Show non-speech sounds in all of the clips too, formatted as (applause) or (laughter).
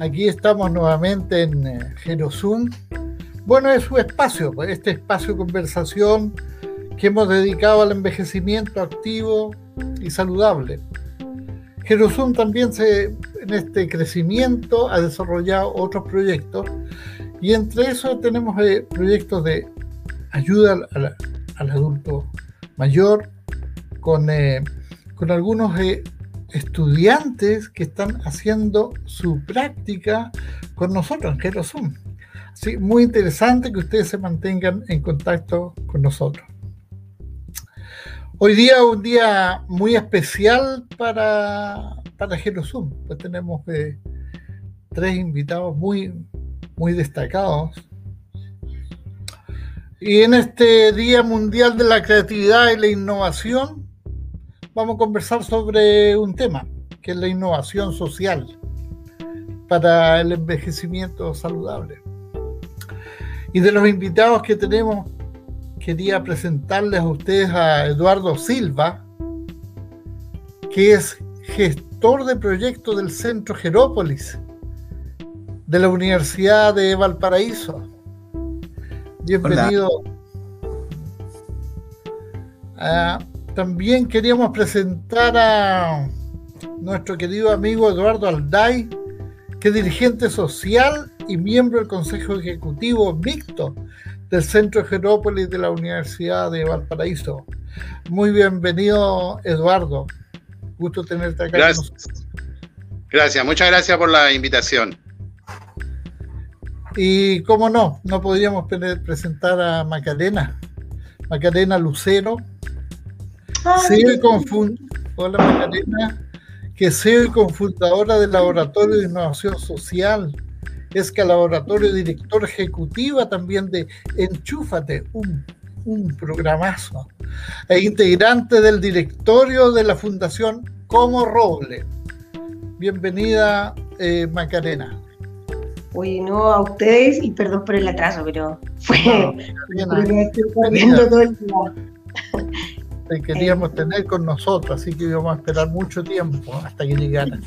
Aquí estamos nuevamente en eh, Gerosum. Bueno, es su espacio, pues, este espacio de conversación que hemos dedicado al envejecimiento activo y saludable. Gerosum también en este crecimiento ha desarrollado otros proyectos y entre eso tenemos eh, proyectos de ayuda al, adulto mayor con, eh, con algunos estudiantes que están haciendo su práctica con nosotros, que son. Así, muy interesante que ustedes se mantengan en contacto con nosotros. Hoy día un día muy especial para, para Gerosum, pues tenemos eh, tres invitados muy, muy destacados. Y en este Día Mundial de la Creatividad y la Innovación, vamos a conversar sobre un tema, que es la innovación social para el envejecimiento saludable. Y de los invitados que tenemos, quería presentarles a ustedes a Eduardo Silva, que es gestor de proyectos del Centro Jerópolis de la Universidad de Valparaíso. Bienvenido. Ah, también queríamos presentar a nuestro querido amigo Eduardo Alday, que es dirigente social y miembro del Consejo Ejecutivo mixto del Centro Jerópolis de la Universidad de Valparaíso. Muy bienvenido, Eduardo. Gusto tenerte acá. Gracias. Gracias, muchas gracias por la invitación. Y cómo no, no podríamos presentar a Macarena, Macarena Lucero, Hola Macarena, que CEO y confundadora del Laboratorio de Innovación Social. Es que laboratorio director ejecutiva también de Enchúfate, un, un programazo. E integrante del directorio de la Fundación Como Roble. Bienvenida, eh, Macarena. Uy, no a ustedes y perdón por el atraso, pero fue. No, (laughs) todo el día te queríamos tener con nosotros, así que íbamos a esperar mucho tiempo hasta que llegaran.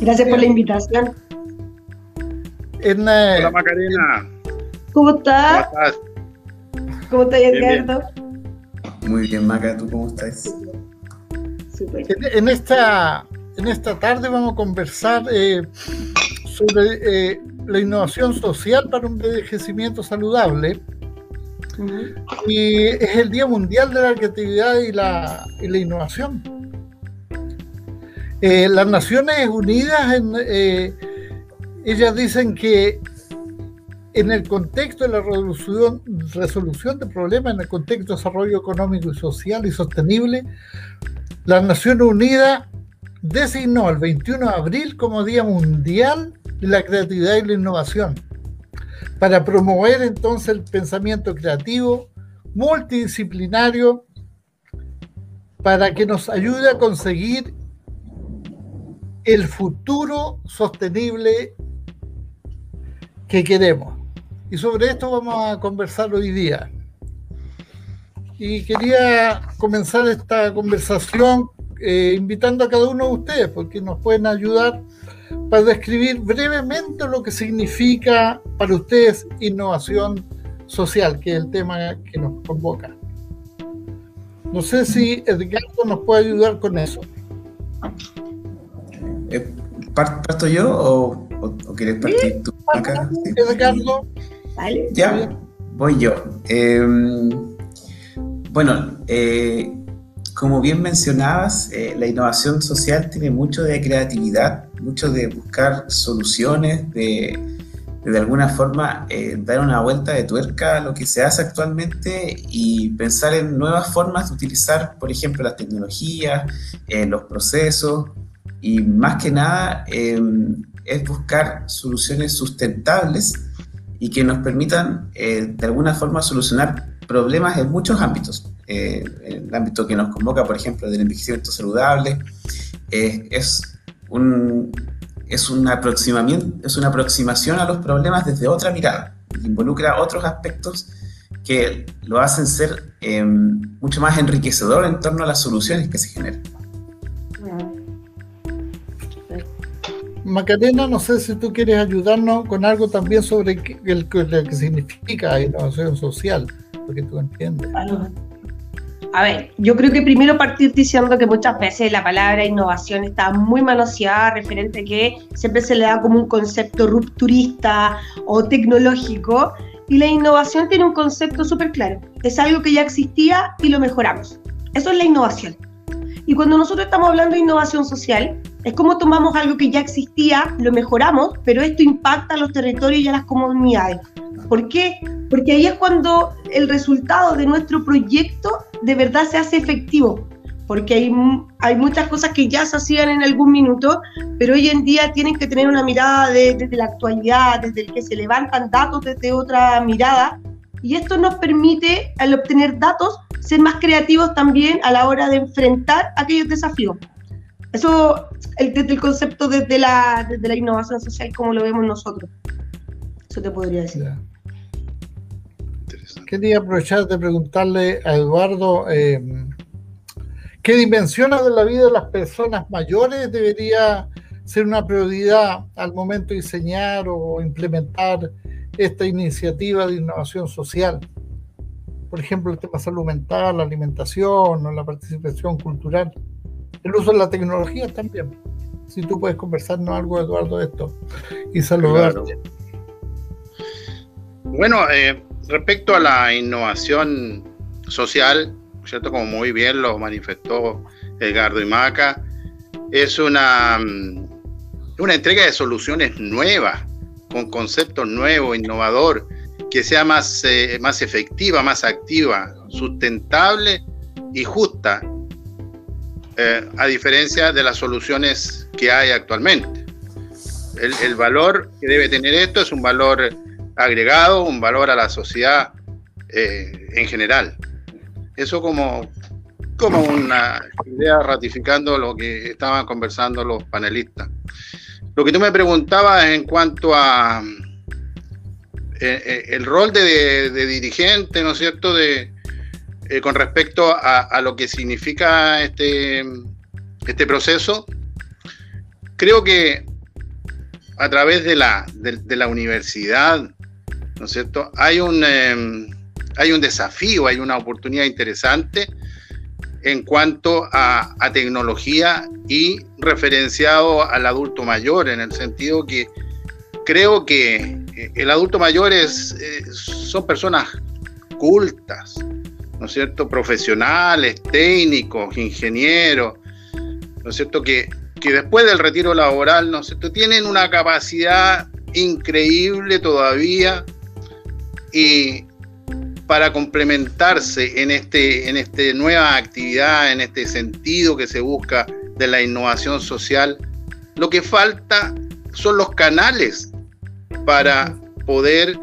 Gracias por la invitación. Hola Macarena. ¿Cómo estás? ¿Cómo estás? ¿Cómo estás, Edgardo? Muy bien, Maca, ¿tú cómo estás? Super. En, esta, en esta tarde vamos a conversar eh, sobre eh, la innovación social para un envejecimiento saludable y es el Día Mundial de la Creatividad y la, Innovación. Eh, las Naciones Unidas, eh, ellas dicen que en el contexto de la resolución, de problemas, en el contexto de desarrollo económico y social y sostenible, las Naciones Unidas designó el 21 de abril como Día Mundial de la Creatividad y la Innovación para promover entonces el pensamiento creativo, multidisciplinario, para que nos ayude a conseguir el futuro sostenible que queremos. Y sobre esto vamos a conversar hoy día. Y quería comenzar esta conversación eh, invitando a cada uno de ustedes, porque nos pueden ayudar para describir brevemente lo que significa para ustedes innovación social, que es el tema que nos convoca. No sé si Edgardo nos puede ayudar con eso. Eh, ¿Parto yo o, quieres partir tú acá? Edgardo. Ya, voy yo. Em, bueno, eh, como bien mencionabas, eh, la innovación social tiene mucho de creatividad, mucho de buscar soluciones, de de, alguna forma eh, dar una vuelta de tuerca a lo que se hace actualmente y pensar en nuevas formas de utilizar, por ejemplo, las tecnologías, eh, los procesos y más que nada em, es buscar soluciones sustentables y que nos permitan de alguna forma solucionar problemas en muchos ámbitos. Eh, el ámbito que nos convoca, por ejemplo, del envejecimiento saludable, eh, es, un, es, un aproximamiento, es una aproximación a los problemas desde otra mirada, que involucra otros aspectos que lo hacen ser eh, mucho más enriquecedor en torno a las soluciones que se generan. Macarena, no sé si tú quieres ayudarnos con algo también sobre el, lo que significa innovación social, porque tú entiendes. A ver, yo creo que primero partir diciendo que muchas veces la palabra innovación está muy manoseada, referente a que siempre se le da como un concepto rupturista o tecnológico, y la innovación tiene un concepto súper claro. Es algo que ya existía y lo mejoramos. Eso es la innovación. Y cuando nosotros estamos hablando de innovación social, es como tomamos algo que ya existía, lo mejoramos, pero esto impacta a los territorios y a las comunidades. ¿Por qué? Porque ahí es cuando el resultado de nuestro proyecto de verdad se hace efectivo. Porque hay, hay muchas cosas que ya se hacían en algún minuto, pero hoy en día tienen que tener una mirada desde la actualidad, desde el que se levantan datos desde otra mirada. Y esto nos permite, al obtener datos, ser más creativos también a la hora de enfrentar aquellos desafíos. Eso el, desde el concepto desde la, desde la innovación social como lo vemos nosotros. Eso te podría decir. Quería aprovechar de preguntarle a Eduardo eh, qué dimensiones de la vida de las personas mayores debería ser una prioridad al momento de diseñar o implementar esta iniciativa de innovación social. Por ejemplo, el tema salud mental, la alimentación o la participación cultural el uso de la tecnología también. Si tú puedes conversarnos algo, Eduardo, de esto y saludarte. Bueno, eh, respecto a la innovación social, ¿cierto? Como muy bien lo manifestó Edgardo Imaca, es una, mm, una entrega de soluciones nuevas, con conceptos nuevos, innovador, que sea más, eh, más efectiva, más activa, sustentable y justa eh, a diferencia de las soluciones que hay actualmente. El, valor que debe tener esto es un valor agregado, un valor a la sociedad eh, en general. Eso como, como una idea ratificando lo que estaban conversando los panelistas. Lo que tú me preguntabas en cuanto a eh, el rol de, de, dirigente, ¿no es cierto?, de, eh, con respecto a, lo que significa este, este proceso, creo que a través de la, de, la universidad, ¿no es cierto? Hay un, em, hay un desafío, hay una oportunidad interesante en cuanto a, tecnología y referenciado al adulto mayor, en el sentido que creo que eh, el adulto mayor es, eh, son personas cultas, ¿no es cierto?, profesionales, técnicos, ingenieros, ¿no es cierto?, que, que después del retiro laboral, ¿no es cierto?, tienen una capacidad increíble todavía y para complementarse en este en esta nueva actividad, en este sentido que se busca de la innovación social, lo que falta son los canales para poder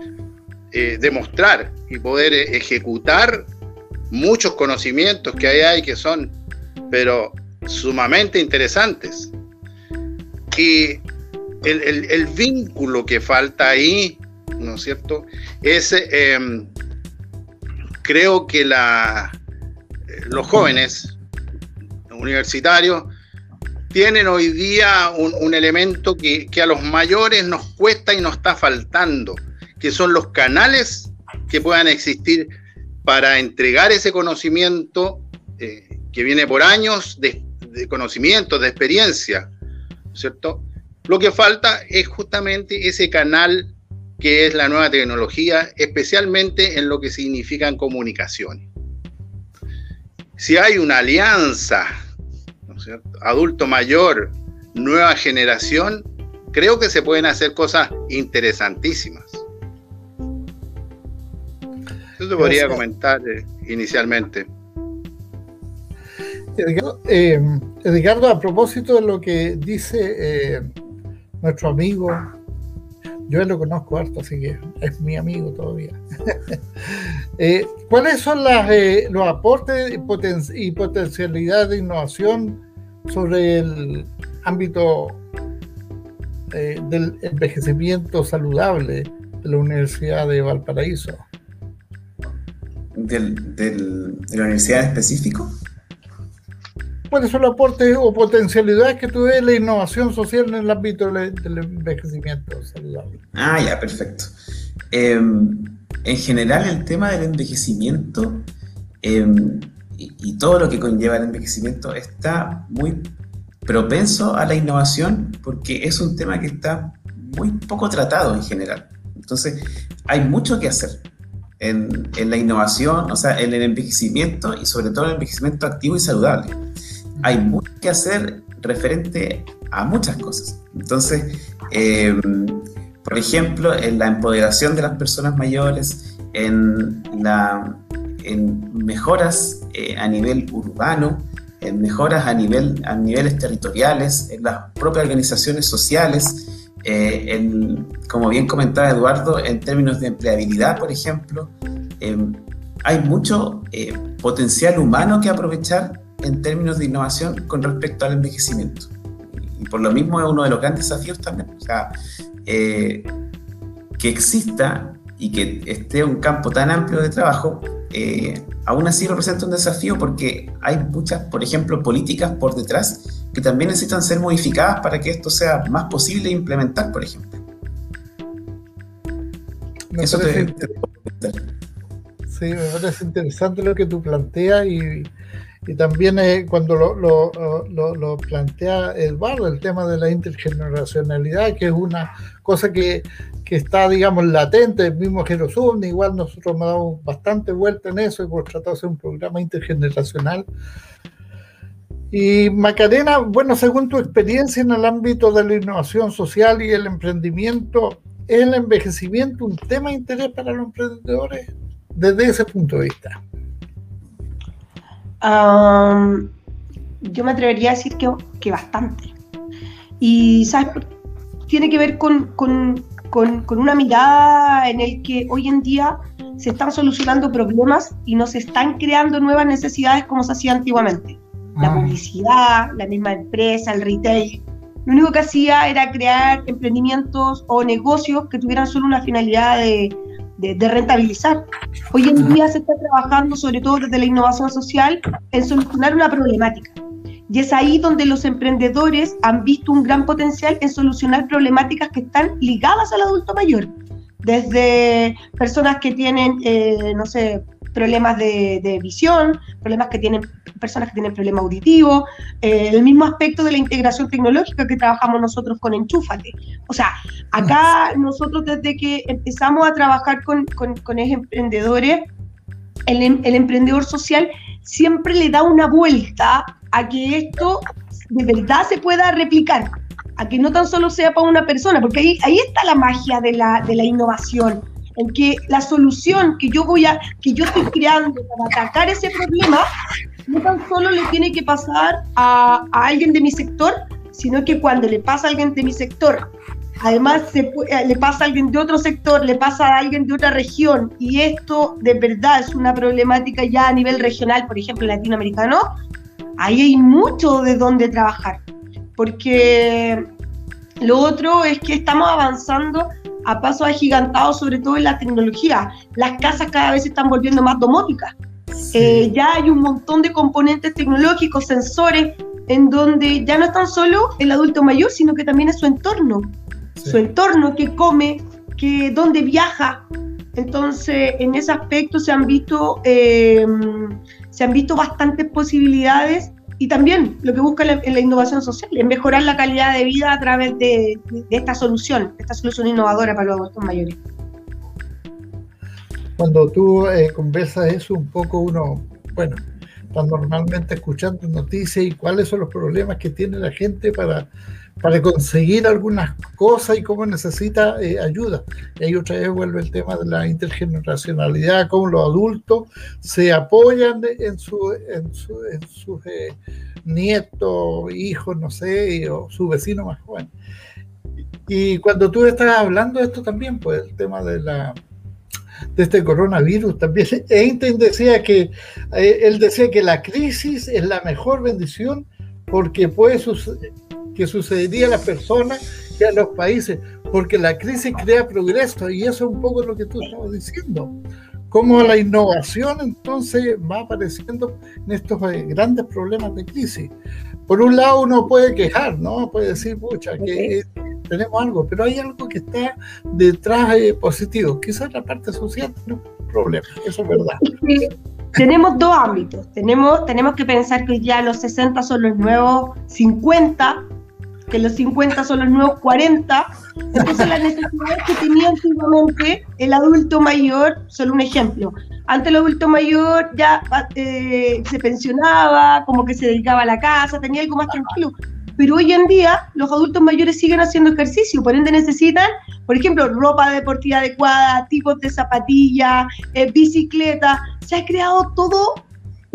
eh, demostrar y poder ejecutar muchos conocimientos que hay que son, pero sumamente interesantes. Y el, vínculo que falta ahí, ¿no es cierto? Es, em, creo que la, los jóvenes universitarios tienen hoy día un, elemento que, que, a los mayores nos cuesta y nos está faltando, que son los canales que puedan existir para entregar ese conocimiento eh, que viene por años de, conocimiento, de experiencia, ¿cierto? Lo que falta es justamente ese canal que es la nueva tecnología, especialmente en lo que significan comunicaciones. Si hay una alianza, adulto mayor, nueva generación, creo que se pueden hacer cosas interesantísimas. Eso te podría comentar eh, inicialmente. Eh, Edgardo, a propósito de lo que dice eh, nuestro amigo, yo lo conozco harto, así que es mi amigo todavía. (laughs) ¿Cuáles son las, los aportes y, potencialidades de innovación sobre el ámbito del envejecimiento saludable de la Universidad de Valparaíso? Del, de la universidad en específico? cuáles son los aportes o potencialidades que tú ves la innovación social en el ámbito del envejecimiento saludable. Ah, ya, perfecto. Em, en general, el tema del envejecimiento em, y, todo lo que conlleva el envejecimiento está muy propenso a la innovación porque es un tema que está muy poco tratado en general. Entonces, hay mucho que hacer en, la innovación, o sea, en el envejecimiento y sobre todo en el envejecimiento activo y saludable. Hay mucho que hacer referente a muchas cosas. Entonces, em, por ejemplo, en la empoderación de las personas mayores, en, la, en mejoras eh, a nivel urbano, en mejoras a, nivel, a niveles territoriales, en las propias organizaciones sociales, eh, en, como bien comentaba Eduardo, en términos de empleabilidad, por ejemplo, em, hay mucho eh, potencial humano que aprovechar en términos de innovación con respecto al envejecimiento. Y por lo mismo es uno de los grandes desafíos también. O sea, eh, que exista y que esté un campo tan amplio de trabajo, eh, aún así representa un desafío porque hay muchas, por ejemplo, políticas por detrás que también necesitan ser modificadas para que esto sea más posible de implementar, por ejemplo. Eso te, Sí, me parece interesante lo que tú planteas y, y también eh, cuando lo, plantea Eduardo, el tema de la intergeneracionalidad, que es una cosa que, que está, digamos, latente, el mismo Jerozoom, igual nosotros hemos dado bastante vuelta en eso hemos tratado de hacer un programa intergeneracional. Y Macarena, bueno, según tu experiencia en el ámbito de la innovación social y el emprendimiento, ¿es el envejecimiento un tema de interés para los emprendedores desde ese punto de vista? Yo me atrevería a decir que, que bastante. Y, ¿sabes? Tiene que ver con, con, con, una mirada en el que hoy en día se están solucionando problemas y no se están creando nuevas necesidades como se hacía antiguamente. La ah. publicidad, la misma empresa, el retail. Lo único que hacía era crear emprendimientos o negocios que tuvieran solo una finalidad de, de, rentabilizar. Hoy en día se está trabajando, sobre todo desde la innovación social, en solucionar una problemática. Y es ahí donde los emprendedores han visto un gran potencial en solucionar problemáticas que están ligadas al adulto mayor. Desde personas que tienen, eh, no sé, problemas de, visión, problemas que tienen personas que tienen problema auditivo, eh, el mismo aspecto de la integración tecnológica que trabajamos nosotros con Enchúfate. O sea, acá nosotros desde que empezamos a trabajar con, con, con emprendedores, el, el emprendedor social siempre le da una vuelta a que esto de verdad se pueda replicar, a que no tan solo sea para una persona, porque ahí, ahí está la magia de la, de la innovación en que la solución que yo voy a, que yo estoy creando para atacar ese problema, no tan solo le tiene que pasar a, alguien de mi sector, sino que cuando le pasa a alguien de mi sector, además se eh, le pasa a alguien de otro sector, le pasa a alguien de otra región, y esto de verdad es una problemática ya a nivel regional, por ejemplo, latinoamericano, ahí hay mucho de dónde trabajar, porque lo otro es que estamos avanzando a pasos agigantados, sobre todo en la tecnología. Las casas cada vez se están volviendo más domóticas. Eh, ya hay un montón de componentes tecnológicos, sensores, en donde ya no es tan solo el adulto mayor, sino que también es su entorno. Su entorno, que come, que dónde viaja. Entonces, en ese aspecto se han visto, eh, se han visto bastantes posibilidades y también lo que busca la, la, innovación social es mejorar la calidad de vida a través de, esta solución, esta solución innovadora para los adultos mayores. Cuando tú eh, conversas eso un poco uno, bueno, está normalmente escuchando noticias y cuáles son los problemas que tiene la gente para para conseguir algunas cosas y cómo necesita eh, ayuda. Y ahí otra vez vuelve el tema de la intergeneracionalidad, cómo los adultos se apoyan en, su, en, sus eh, nietos, hijos, no sé, o su vecino más joven. Y cuando tú estás hablando de esto también, pues el tema de la de este coronavirus también. (laughs) Einstein decía que eh, él decía que la crisis es la mejor bendición porque puede suceder que sucedería a las personas y a los países, porque la crisis crea progreso y eso es un poco lo que tú estabas diciendo. cómo la innovación entonces va apareciendo en estos eh, grandes problemas de crisis. Por un lado uno puede quejar, ¿no? Puede decir, pucha, que tenemos algo, pero hay algo que está detrás de positivo. Quizás la parte social no es un problema, eso es verdad. tenemos dos ámbitos. Tenemos, tenemos que pensar que ya los 60 son los nuevos 50, que los 50 son los nuevos 40. Entonces las necesidades que tenía antiguamente el adulto mayor son un ejemplo. Antes el adulto mayor ya eh, se pensionaba, como que se dedicaba a la casa, tenía algo más tranquilo pero hoy en día los adultos mayores siguen haciendo ejercicio, por ende necesitan, por ejemplo, ropa deportiva adecuada, tipos de zapatillas, eh, bicicleta, se ha creado todo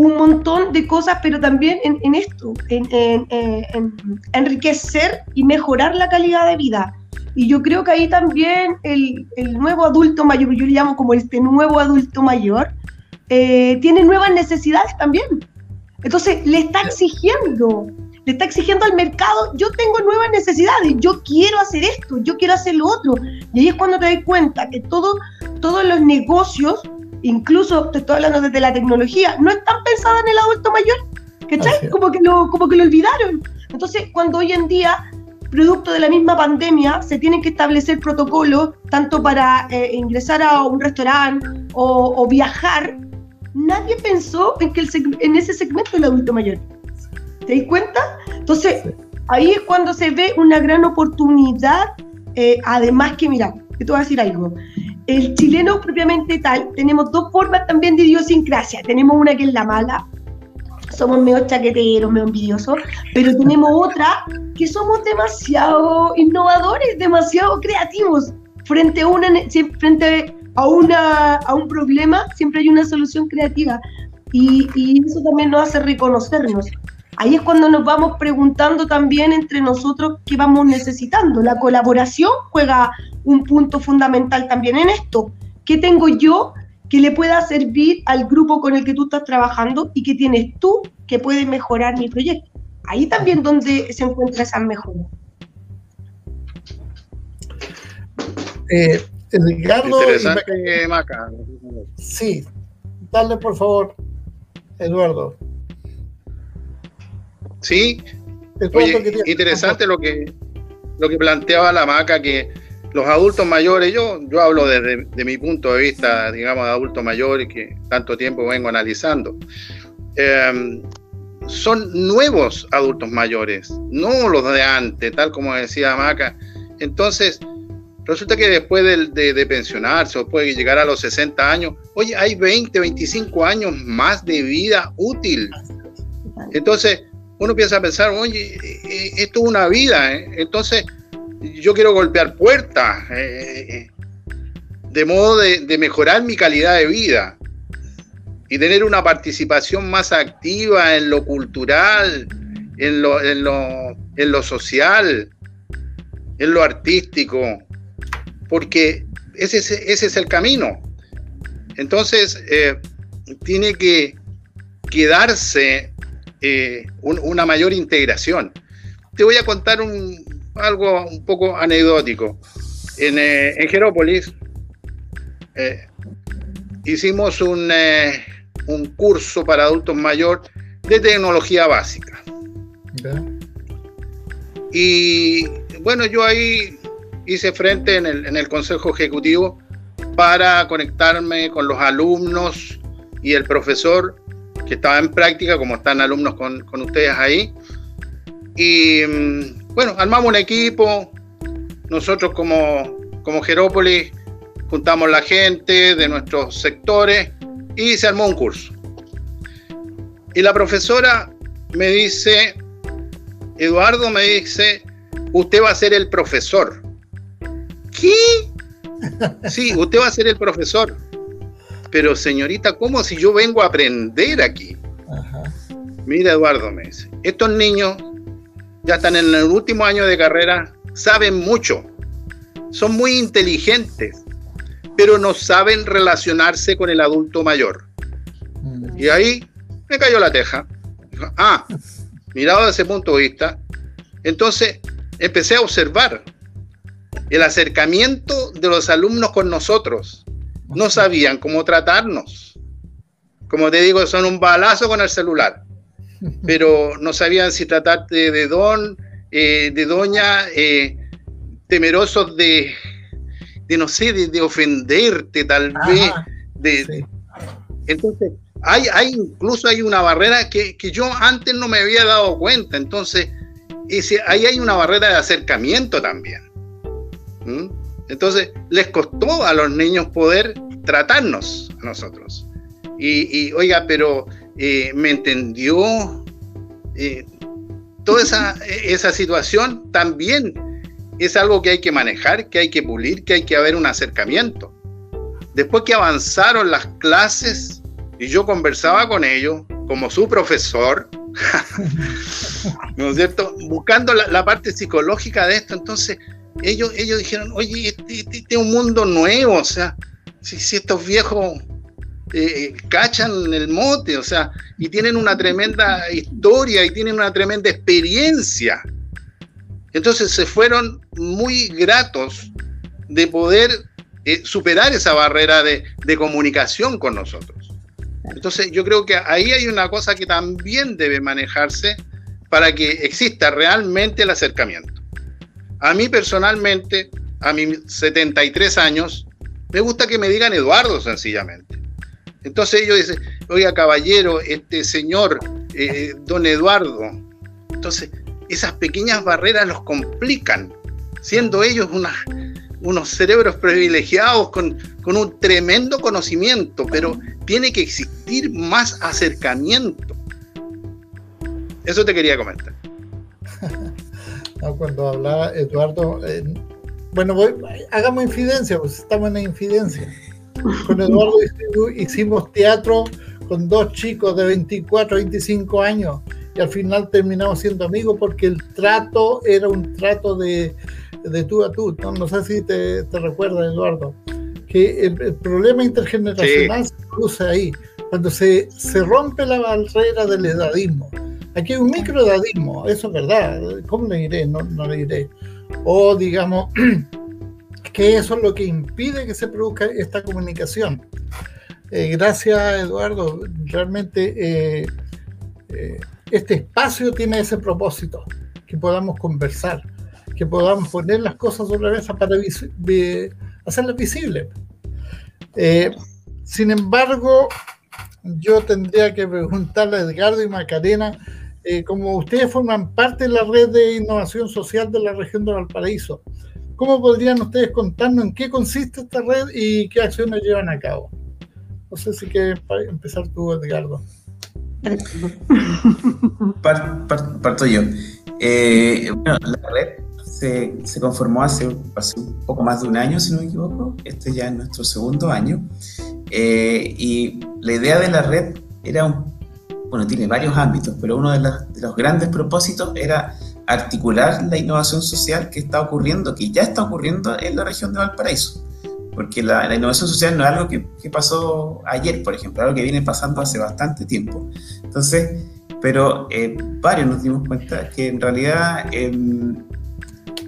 un montón de cosas, pero también en, esto, en, en, enriquecer y mejorar la calidad de vida. Y yo creo que ahí también el, el nuevo adulto mayor, yo le llamo como este nuevo adulto mayor, eh, tiene nuevas necesidades también. Entonces le está exigiendo le está exigiendo al mercado, yo tengo nuevas necesidades, yo quiero hacer esto, yo quiero hacer lo otro. Y ahí es cuando te das cuenta que todo, todos los negocios, incluso te estoy hablando desde la tecnología, no están pensados en el adulto mayor. ¿Cachai? Como que, lo, como que lo olvidaron. Entonces, cuando hoy en día producto de la misma pandemia, se tienen que establecer protocolos tanto para eh, ingresar a un restaurante o, viajar. Nadie pensó en, que el, en ese segmento del adulto mayor. ¿Te das cuenta? Entonces, ahí es cuando se ve una gran oportunidad, eh, además que, mira, te voy a decir algo. El chileno propiamente tal, tenemos dos formas también de idiosincrasia. Tenemos una que es la mala, somos medio chaqueteros, medio envidiosos, pero tenemos otra que somos demasiado innovadores, demasiado creativos. Frente a, una, frente a, una, a un problema siempre hay una solución creativa y, y eso también nos hace reconocernos ahí es cuando nos vamos preguntando también entre nosotros qué vamos necesitando. La colaboración juega un punto fundamental también en esto. ¿Qué tengo yo que le pueda servir al grupo con el que tú estás trabajando y que tienes tú que puede mejorar mi proyecto? Ahí también donde se encuentra esa mejora. Eh, Interesante, Maca. Sí, dale por favor, Eduardo. Sí, interesante lo que, lo que planteaba la maca, que los adultos mayores, yo, yo hablo desde de mi punto de vista, digamos, de adulto mayor y que tanto tiempo vengo analizando, em, son nuevos adultos mayores, no los de antes, tal como decía Maca. Entonces, resulta que después de, de, pensionarse o puede llegar a los 60 años, oye, hay 20, 25 años más de vida útil. Entonces, uno empieza a pensar, oye, eh, esto es una vida, ¿eh? entonces yo quiero golpear puertas, eh, de modo de, mejorar mi calidad de vida y tener una participación más activa en lo cultural, en lo, en lo, social, en lo artístico, porque ese, ese es el camino. Entonces, tiene que quedarse eh, una mayor integración. Te voy a contar un, algo un poco anecdótico. En, eh, en eh, hicimos un, un, curso para adultos mayores de tecnología básica. Y bueno, yo ahí hice frente en el, en el Consejo Ejecutivo para conectarme con los alumnos y el profesor que estaba en práctica, como están alumnos con, con ustedes ahí. Y mm, bueno, armamos un equipo, nosotros como, como Jerópolis juntamos la gente de nuestros sectores y se armó un curso. Y la profesora me dice, Eduardo me dice, usted va a ser el profesor. ¿Qué? Sí, usted va a ser el profesor. Pero señorita, ¿cómo si yo vengo a aprender aquí? Mira, Eduardo, me dice, estos niños ya están en el último año de carrera, saben mucho, son muy inteligentes, pero no saben relacionarse con el adulto mayor. Mm. Y ahí me cayó la teja. ah, mirado desde ese punto de vista, entonces empecé a observar el acercamiento de los alumnos con nosotros no sabían cómo tratarnos. Como te digo, son un balazo con el celular, (laughs) pero no sabían si tratarte de don, eh, de doña, eh, temerosos de, de, no sé, de, ofenderte tal vez. De, Entonces, hay, hay, incluso hay una barrera que, que, yo antes no me había dado cuenta. Entonces, ese, ahí hay una barrera de acercamiento también. ¿Mm? Entonces, les costó a los niños poder tratarnos a nosotros. Y, oiga, pero eh, me entendió eh, toda esa, esa situación también es algo que hay que manejar, que hay que pulir, que hay que haber un acercamiento. Después que avanzaron las clases y yo conversaba con ellos como su profesor, (laughs) ¿no es cierto? Buscando la, parte psicológica de esto, entonces ellos, ellos dijeron, oye, este, este, este es un mundo nuevo, o sea, si, estos viejos eh, cachan el mote, o sea, y tienen una tremenda historia y tienen una tremenda experiencia. Entonces se fueron muy gratos de poder eh, superar esa barrera de comunicación con nosotros. Entonces yo creo que ahí hay una cosa que también debe manejarse para que exista realmente el acercamiento. A mí personalmente, a mis 73 años, me gusta que me digan Eduardo sencillamente. Entonces ellos dicen, oiga caballero, este señor, eh, don Eduardo. Entonces, esas pequeñas barreras los complican, siendo ellos unos cerebros privilegiados con, con un tremendo conocimiento, pero tiene que existir más acercamiento. Eso te quería comentar. (laughs) cuando hablaba Eduardo, eh, bueno, voy, hagamos infidencia, pues estamos en la infidencia. Con Eduardo hicimos teatro con dos chicos de 24, 25 años y al final terminamos siendo amigos porque el trato era un trato de, de tú a tú. No, sé si te, te recuerdas, Eduardo, que el, problema intergeneracional se produce ahí, cuando se, se rompe la barrera del edadismo. Aquí hay un microedadismo, eso es verdad. ¿Cómo le diré? No, no le diré o digamos (clears throat) que eso es lo que impide que se produzca esta comunicación. Eh, gracias, Eduardo. Realmente eh, eh, este espacio tiene ese propósito, que podamos conversar, que podamos poner las cosas sobre la mesa para hacerlas visibles. sin embargo, yo tendría que preguntarle a Edgardo y Macarena, eh, como ustedes forman parte de la red de innovación social de la región de Valparaíso, ¿cómo podrían ustedes contarnos en qué consiste esta red y qué acciones llevan a cabo? No sé si quieres empezar tú, Edgardo. (laughs) parto yo. Eh, bueno, la red se, se conformó hace, hace, un poco más de un año, si no me equivoco. Este ya es nuestro segundo año. Eh, y la idea de la red era un bueno, tiene varios ámbitos, pero uno de, los grandes propósitos era articular la innovación social que está ocurriendo, que ya está ocurriendo en la región de Valparaíso. Porque la, innovación social no es algo que, pasó ayer, por ejemplo, algo que viene pasando hace bastante tiempo. Entonces, pero eh, varios nos dimos cuenta que en realidad em,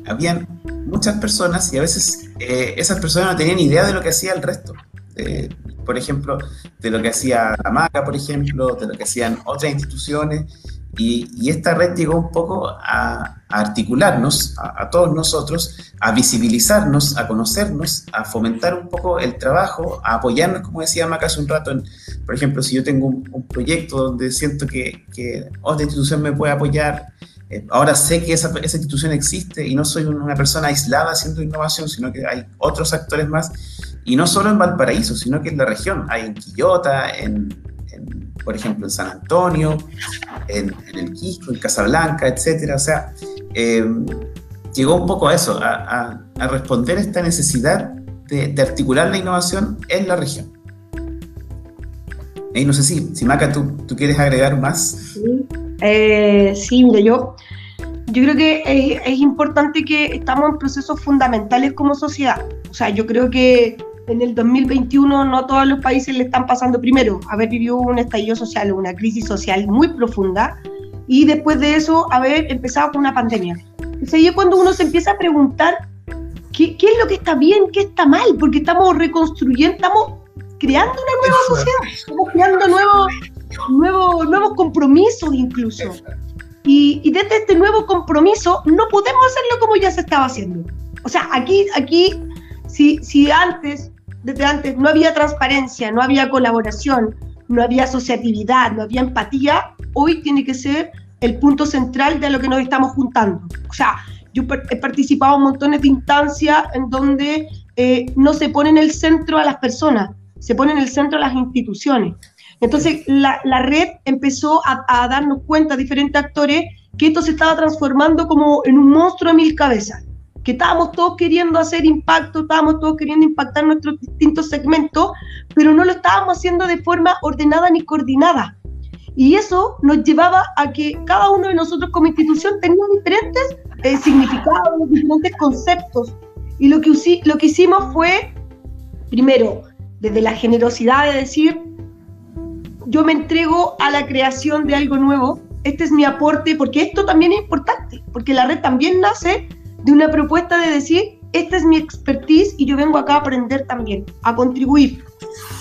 habían muchas personas y a veces eh, esas personas no tenían idea de lo que hacía el resto por ejemplo, de lo que hacía la MACA, por ejemplo, de lo que hacían otras instituciones, y, esta red llegó un poco a, articularnos, a, todos nosotros, a visibilizarnos, a conocernos, a fomentar un poco el trabajo, a apoyarnos, como decía Maca hace un rato, por ejemplo, si yo tengo un, proyecto donde siento que, que, otra institución me puede apoyar, eh, ahora sé que esa, esa, institución existe y no soy una persona aislada haciendo innovación, sino que hay otros actores más y no solo en Valparaíso, sino que en la región. Hay en Quillota, en, por ejemplo, en San Antonio, en, el Quisco, en Casablanca, etc. O sea, eh, llegó un poco a eso, a, responder a esta necesidad de, articular la innovación en la región. Y no sé si, si Maca, ¿tú, tú quieres agregar más. Sí, eh, sí mire, yo, yo creo que es, es importante que estamos en procesos fundamentales como sociedad. O sea, yo creo que en el 2021 no todos los países le están pasando primero haber vivido un estallido social, una crisis social muy profunda, y después de eso haber empezado con una pandemia. Entonces ahí es cuando uno se empieza a preguntar qué, qué es lo que está bien, qué está mal, porque estamos reconstruyendo, estamos creando una nueva sociedad, estamos creando nuevos, nuevos, nuevos compromisos incluso. Y, y, desde este nuevo compromiso no podemos hacerlo como ya se estaba haciendo. O sea, aquí, aquí si, si antes, desde antes, no había transparencia, no había colaboración, no había asociatividad, no había empatía, hoy tiene que ser el punto central de lo que nos estamos juntando. O sea, yo he participado en montones de instancias en donde eh, no se pone en el centro a las personas, se pone en el centro a las instituciones. Entonces, la, la red empezó a, a, darnos cuenta, diferentes actores, que esto se estaba transformando como en un monstruo de mil cabezas, que estábamos todos queriendo hacer impacto, estábamos todos queriendo impactar nuestros distintos segmentos, pero no lo estábamos haciendo de forma ordenada ni coordinada. Y eso nos llevaba a que cada uno de nosotros como institución tenía diferentes eh, significados, diferentes conceptos. Y lo que, lo que hicimos fue, primero, desde la generosidad de decir, yo me entrego a la creación de algo nuevo, este es mi aporte, porque esto también es importante, porque la red también nace de una propuesta de decir, esta es mi expertise y yo vengo acá a aprender también, a contribuir.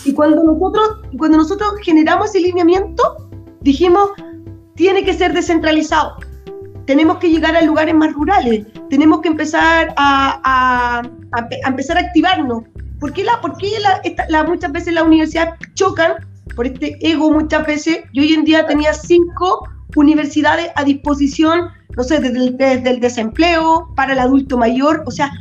Y cuando nosotros, cuando nosotros generamos ese lineamiento, dijimos, tiene que ser descentralizado. Tenemos que llegar a lugares más rurales, tenemos que empezar a, a, a empezar a activarnos, ¿Por qué, la, por qué la, esta, la, muchas veces las universidades chocan por este ego muchas veces? Yo hoy en día tenía cinco universidades a disposición, no sé, desde el, desde el desempleo, para el adulto mayor, o sea,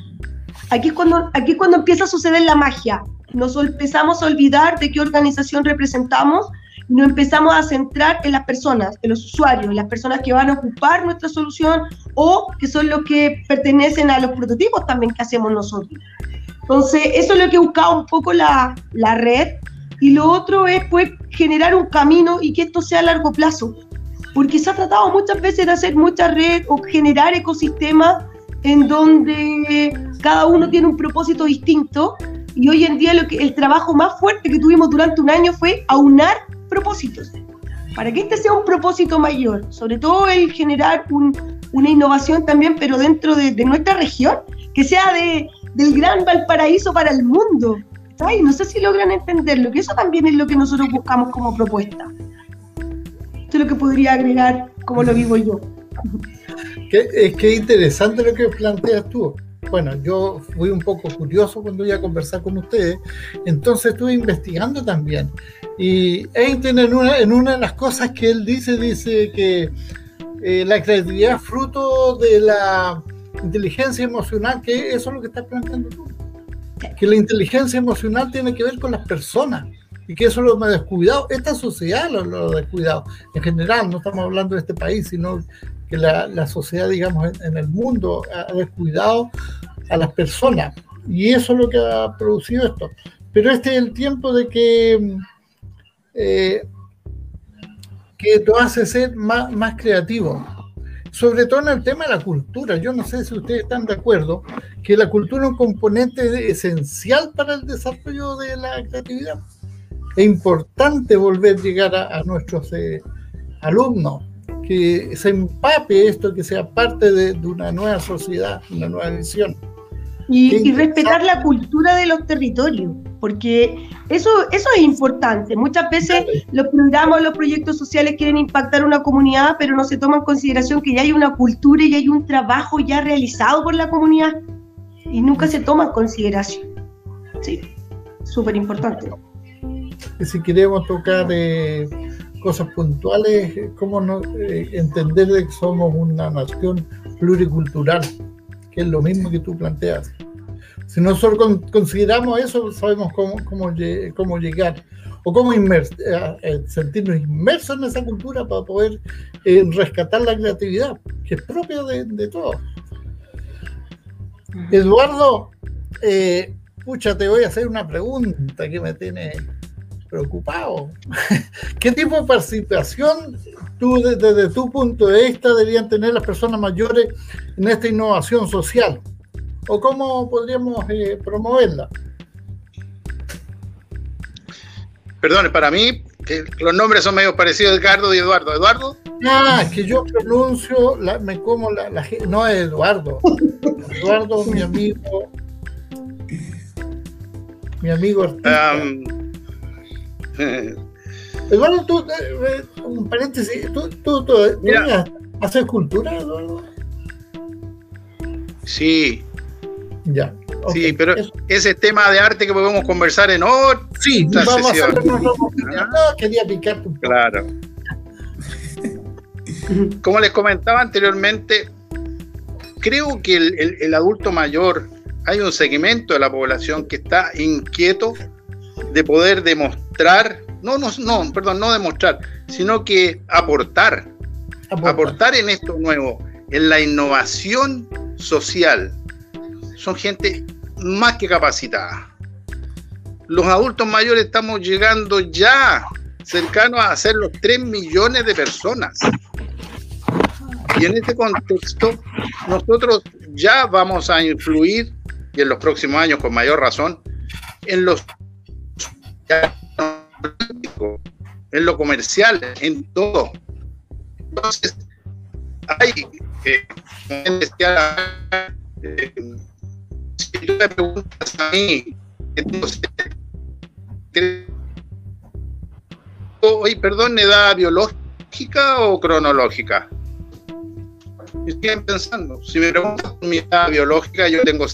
aquí es, cuando, aquí es cuando empieza a suceder la magia. Nos empezamos a olvidar de qué organización representamos y nos empezamos a centrar en las personas, en los usuarios, en las personas que van a ocupar nuestra solución o que son los que pertenecen a los prototipos también que hacemos nosotros. Entonces, eso es lo que buscaba un poco la, la red. Y lo otro es pues, generar un camino y que esto sea a largo plazo. Porque se ha tratado muchas veces de hacer mucha red o generar ecosistemas en donde cada uno tiene un propósito distinto. Y hoy en día lo que, el trabajo más fuerte que tuvimos durante un año fue aunar propósitos. Para que este sea un propósito mayor, sobre todo el generar un, una innovación también, pero dentro de, de nuestra región, que sea de, del gran Valparaíso para el mundo. Ay, no sé si logran entenderlo, que eso también es lo que nosotros buscamos como propuesta. Esto es lo que podría agregar como lo vivo yo. es que interesante lo que planteas tú. Bueno, yo fui un poco curioso cuando iba a conversar con ustedes, entonces estuve investigando también. Y Einstein en una, en una de las cosas que él dice, dice que eh, la creatividad es fruto de la inteligencia emocional, que eso es lo que estás planteando tú. Que la inteligencia emocional tiene que ver con las personas y que eso lo hemos descuidado. Esta sociedad lo, ha descuidado. En general, no estamos hablando de este país, sino que la, la sociedad, digamos, en, el mundo ha descuidado a las personas. Y eso es lo que ha producido esto. Pero este es el tiempo de que, eh, que lo hace ser más, más creativo sobre todo en el tema de la cultura. Yo no sé si ustedes están de acuerdo que la cultura es un componente esencial para el desarrollo de la creatividad. Es importante volver a llegar a, nuestros eh, alumnos, que se empape esto, que sea parte de, de una nueva sociedad, una nueva visión. Y, y, respetar la cultura de los territorios, porque eso, eso es importante. Muchas veces los programas, los proyectos sociales quieren impactar una comunidad, pero no se toma en consideración que ya hay una cultura y hay un trabajo ya realizado por la comunidad y nunca se toma en consideración. Sí, súper importante. Y si queremos tocar eh, cosas puntuales, ¿cómo no, eh, entender que somos una nación pluricultural? Que es lo mismo que tú planteas. Si nosotros consideramos eso, sabemos cómo, cómo, cómo llegar o cómo inmers eh, eh, sentirnos inmersos en esa cultura para poder eh, rescatar la creatividad, que es propia de, de todos. Eduardo, eh, pucha, te voy a hacer una pregunta que me tiene preocupado. (laughs) ¿Qué tipo de participación tú, desde, tu punto de vista, deberían tener las personas mayores en esta innovación social? ¿O cómo podríamos eh, promoverla? Perdón, para mí que los nombres son medio parecidos, Edgardo y Eduardo. ¿Eduardo? Ah, que yo pronuncio, la, me como la, la, no es Eduardo. Eduardo, mi amigo, mi amigo artista. (laughs) Eduardo, tú, eh, eh, un paréntesis, ¿tú, tú, tú, haces cultura, Eduardo? Sí. Ya. Sí, pero ese tema de arte que podemos conversar en otra sí, vamos sesión. A no, quería picarte un poco. Claro. (laughs) Como les comentaba anteriormente, creo que el, adulto mayor, hay un segmento de la población que está inquieto de poder demostrar, no, no, no, perdón, no demostrar, sino que aportar, aportar, aportar en esto nuevo, en la innovación social. Son gente más que capacitada. Los adultos mayores estamos llegando ya cercanos a ser los 3 millones de personas. Y en este contexto, nosotros ya vamos a influir, y en los próximos años con mayor razón, en los en lo comercial, en todo. Entonces, hay, eh, si tú me preguntas a mí, entonces, hoy, perdón, ¿edad biológica o cronológica? estoy pensando, si me preguntas mi edad biológica, yo tengo...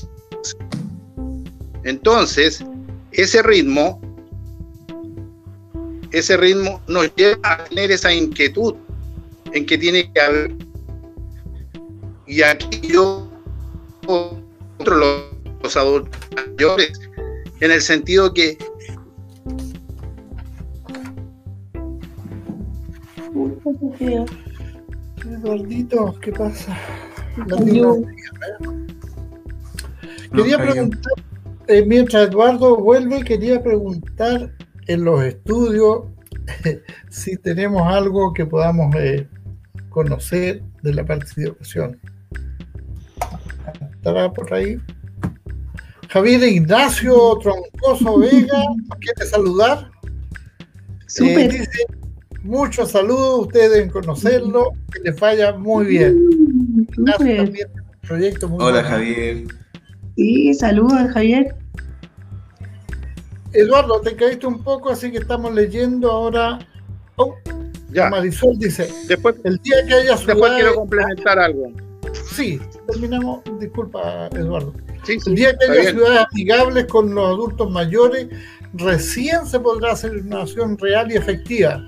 Entonces, ese ritmo, ese ritmo nos lleva a tener esa inquietud en que tiene que haber... Y aquí yo, los, los adultos mayores, en el sentido que Eduardito, ¿qué pasa? Quería preguntar, eh, mientras Eduardo vuelve, quería preguntar en los estudios (laughs) si tenemos algo que podamos eh, conocer de la participación. ¿Estará por ahí? Javier Ignacio Troncoso Vega, ¿quiere saludar? Super. Eh, Muchos saludos, ustedes deben conocerlo, que le falla muy bien. proyecto Hola Javier. Sí, saludos Javier. Eduardo, te caíste un poco, así que estamos leyendo ahora. Oh, ya. Marisol dice: después, el día que haya ciudades. Después quiero complementar algo. Sí, terminamos. Disculpa, Eduardo. el día que haya ciudades amigables con los adultos mayores, recién se podrá hacer una acción real y efectiva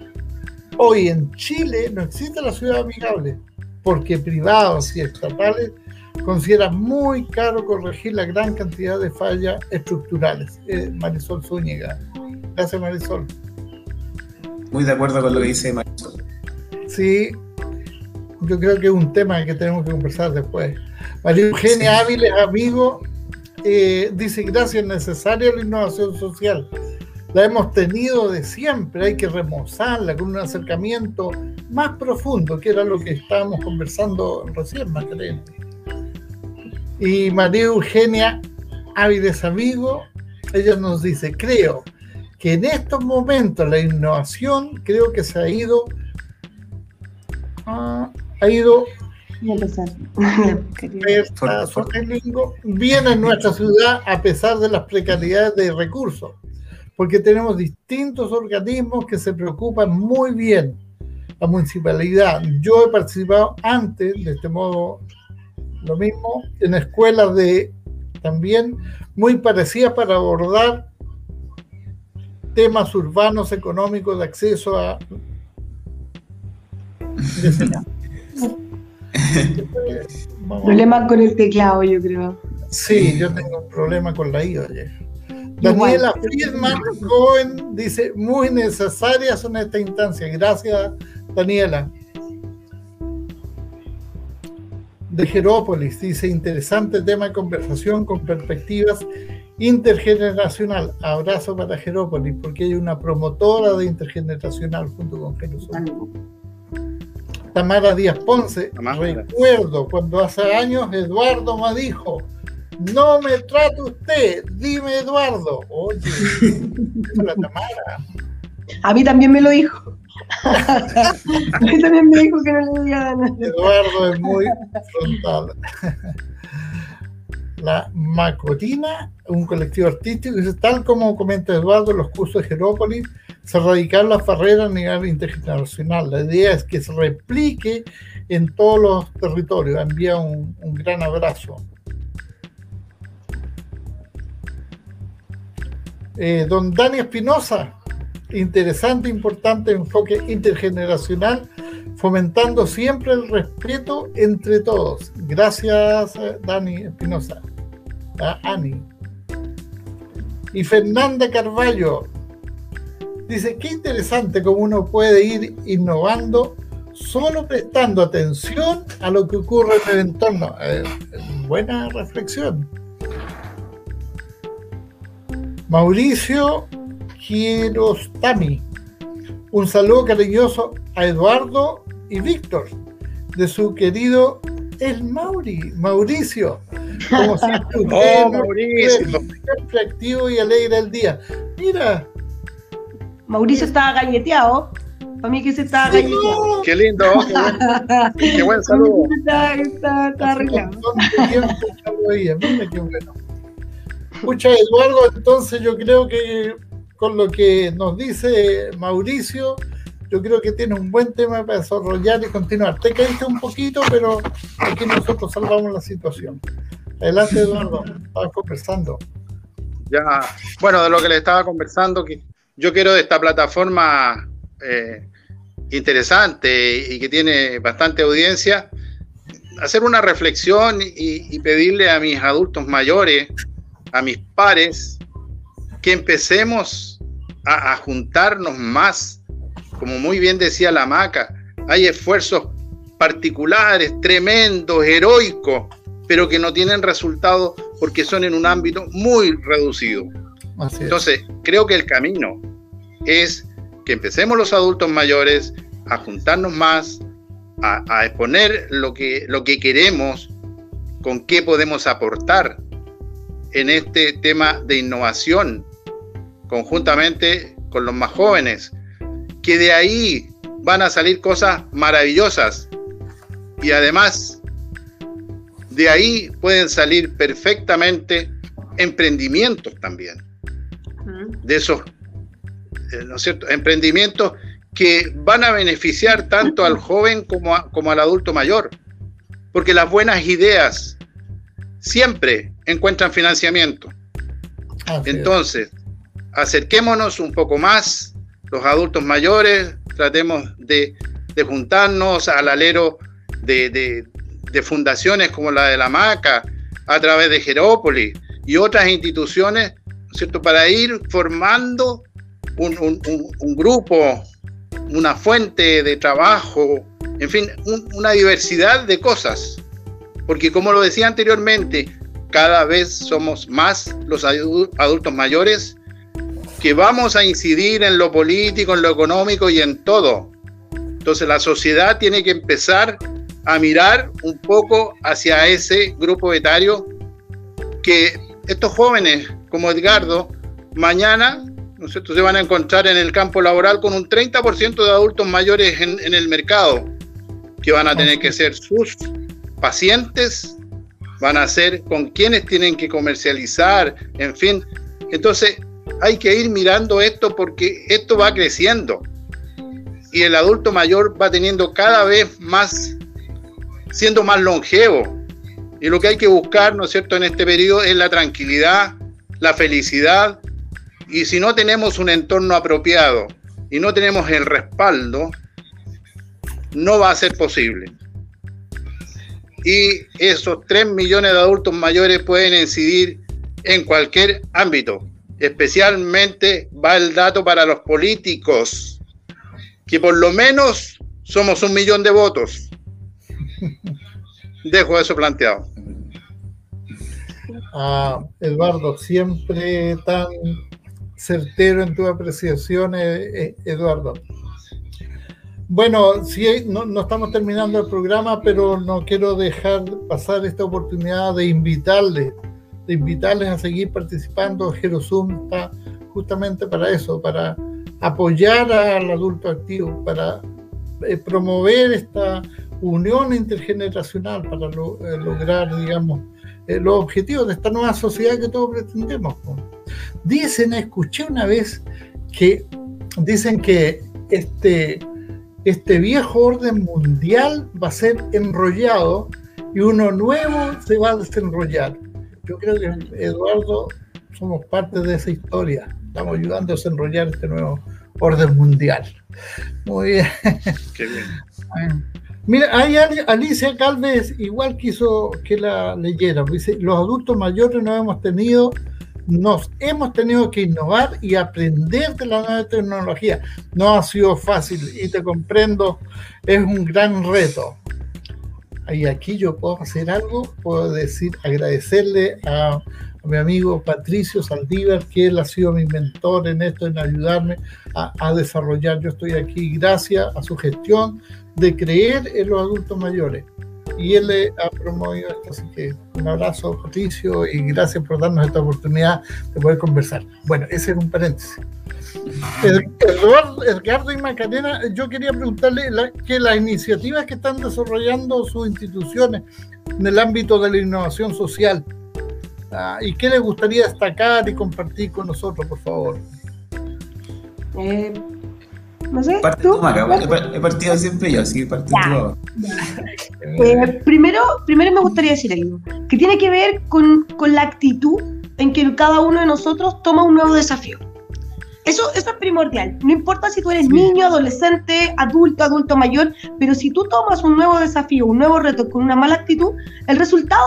Hoy en Chile no existe la ciudad amigable, porque privados y estatales consideran muy caro corregir la gran cantidad de fallas estructurales. Eh, Marisol Zúñiga. Gracias, Marisol. Muy de acuerdo con lo que dice Marisol. Sí, yo creo que es un tema que tenemos que conversar después. María Eugenia Áviles, amigo, eh, dice, gracias, necesaria la innovación social la hemos tenido de siempre, hay que remozarla con un acercamiento más profundo, que era lo que estábamos conversando recién, Magdalena. Y María Eugenia Ávides Amigo, ella nos dice, creo que en estos momentos la innovación creo que se ha ido, ah, ha ido bien en nuestra ciudad a pesar de las precariedades de recursos porque tenemos distintos organismos que se preocupan muy bien. La municipalidad, yo he participado antes, de este modo, lo mismo, en escuelas de también muy parecidas para abordar temas urbanos, económicos, de acceso a... (laughs) problema con el teclado, yo creo. Sí, yo tengo un problema con la I, oye. Daniela Friedman Cohen dice, muy necesarias son esta instancia. Gracias, Daniela. De Jerópolis dice, interesante tema de conversación con perspectivas intergeneracional. Abrazo para Jerópolis, porque hay una promotora de intergeneracional junto con Jerusalén. Tamara Díaz Ponce, recuerdo cuando hace años Eduardo me dijo, no me trate usted, dime Eduardo. Oye, (laughs) la Tamara. A mí también me lo dijo. A. Eduardo es muy frontal. la Macotina, un colectivo artístico, dice, tal como comenta Eduardo, los cursos de Jerópolis, se radicaron las barreras a nivel intergeneracional. La idea es que se replique en todos los territorios. Envía un, un gran abrazo. Eh, don Dani Espinosa, interesante, importante enfoque intergeneracional, fomentando siempre el respeto entre todos. Gracias, eh, Dani Espinosa. A Ani. Y Fernanda Carballo dice, qué interesante cómo uno puede ir innovando solo prestando atención a lo que ocurre en el entorno. Eh, buena reflexión. Mauricio Girostami. Un saludo cariñoso a Eduardo y Víctor de su querido El Mauri, Mauricio. Como siempre, (laughs) oh, Mauricio. siempre activo y alegre el día. Mira. Mauricio estaba galleteado. Para mí que se estaba galleteado. Qué lindo, qué (laughs) buen, saludo. Está, está, está Mira qué bueno. Escucha, Eduardo, entonces yo creo que con lo que nos dice Mauricio, yo creo que tiene un buen tema para desarrollar y continuar. Te caíste un poquito, pero aquí nosotros salvamos la situación. Adelante, Eduardo, estaba conversando. Ya, bueno, de lo que le estaba conversando, yo quiero de esta plataforma eh, interesante y que tiene bastante audiencia, hacer una reflexión y, y pedirle a mis adultos mayores a mis pares que empecemos a, juntarnos más. Como muy bien decía la maca, hay esfuerzos particulares, tremendos, heroicos, pero que no tienen resultado porque son en un ámbito muy reducido. Entonces, creo que el camino es que empecemos los adultos mayores a juntarnos más, a, a exponer lo que, lo que queremos, con qué podemos aportar en este tema de innovación, conjuntamente con los más jóvenes, que de ahí van a salir cosas maravillosas. Y además de ahí pueden salir perfectamente emprendimientos también, de esos, eh, ¿no es cierto?, emprendimientos que van a beneficiar tanto al joven como, como al adulto mayor, porque las buenas ideas siempre encuentran financiamiento. Entonces, acerquémonos un poco más, los adultos mayores, tratemos de, juntarnos al alero de, fundaciones como la de la MACA, a través de Jerópolis y otras instituciones, ¿cierto? Para ir formando un, grupo, una fuente de trabajo, en fin, una diversidad de cosas. Porque como lo decía anteriormente, cada vez somos más los adultos mayores que vamos a incidir en lo político, en lo económico y en todo. Entonces la sociedad tiene que empezar a mirar un poco hacia ese grupo etario que estos jóvenes como Edgardo mañana ¿no se van a encontrar en el campo laboral con un 30% de adultos mayores en, en el mercado que van a tener que ser sus pacientes van a ser con quienes tienen que comercializar, en fin. Entonces hay que ir mirando esto porque esto va creciendo y el adulto mayor va teniendo cada vez más, siendo más longevo. Y lo que hay que buscar, ¿no es cierto?, en este periodo es la tranquilidad, la felicidad. Y si no tenemos un entorno apropiado y no tenemos el respaldo, no va a ser posible y esos 3 millones de adultos mayores pueden incidir en cualquier ámbito. Especialmente va el dato para los políticos, que por lo menos somos un millón de votos. (laughs) Dejo eso planteado. Ah, Eduardo, siempre tan certero en tu apreciación, Eduardo. Bueno, sí, no, estamos terminando el programa, pero no quiero dejar pasar esta oportunidad de invitarles, de invitarles a seguir participando. Jerosum está justamente para eso, para apoyar al adulto activo, para eh, promover esta unión intergeneracional, para eh, lograr, digamos, eh, los objetivos de esta nueva sociedad que todos pretendemos. Dicen, escuché una vez que dicen que este, este viejo orden mundial va a ser enrollado y uno nuevo se va a desenrollar. Yo creo que Eduardo somos parte de esa historia. Estamos ayudando a desenrollar este nuevo orden mundial. Muy bien. Qué bien. Mira, hay Alicia Calves igual quiso que la leyera. Dice, los adultos mayores no hemos tenido, nos hemos tenido que innovar y aprender de la nueva tecnología. No ha sido fácil y te comprendo, es un gran reto. Y aquí yo puedo hacer algo, puedo decir, agradecerle a, mi amigo Patricio Saldívar, que él ha sido mi mentor en esto, en ayudarme a, a desarrollar. Yo estoy aquí gracias a su gestión, de creer en los adultos mayores. Y él le ha promovido esto, así que un abrazo, Patricio, y gracias por darnos esta oportunidad de poder conversar. Bueno, ese era un paréntesis. Eduardo, Edgardo y Macarena, yo quería preguntarle que las iniciativas que están desarrollando sus instituciones en el ámbito de la innovación social, ah, ¿y qué les gustaría destacar y compartir con nosotros, por favor? Eh, no sé. He partido siempre yo, así que partido (laughs) eh, primero, primero me gustaría decir algo, que tiene que ver con, con, la actitud en que cada uno de nosotros toma un nuevo desafío. Eso, eso es primordial. No importa si tú eres niño, adolescente, adulto, adulto mayor, pero si tú tomas un nuevo desafío, un nuevo reto con una mala actitud, el resultado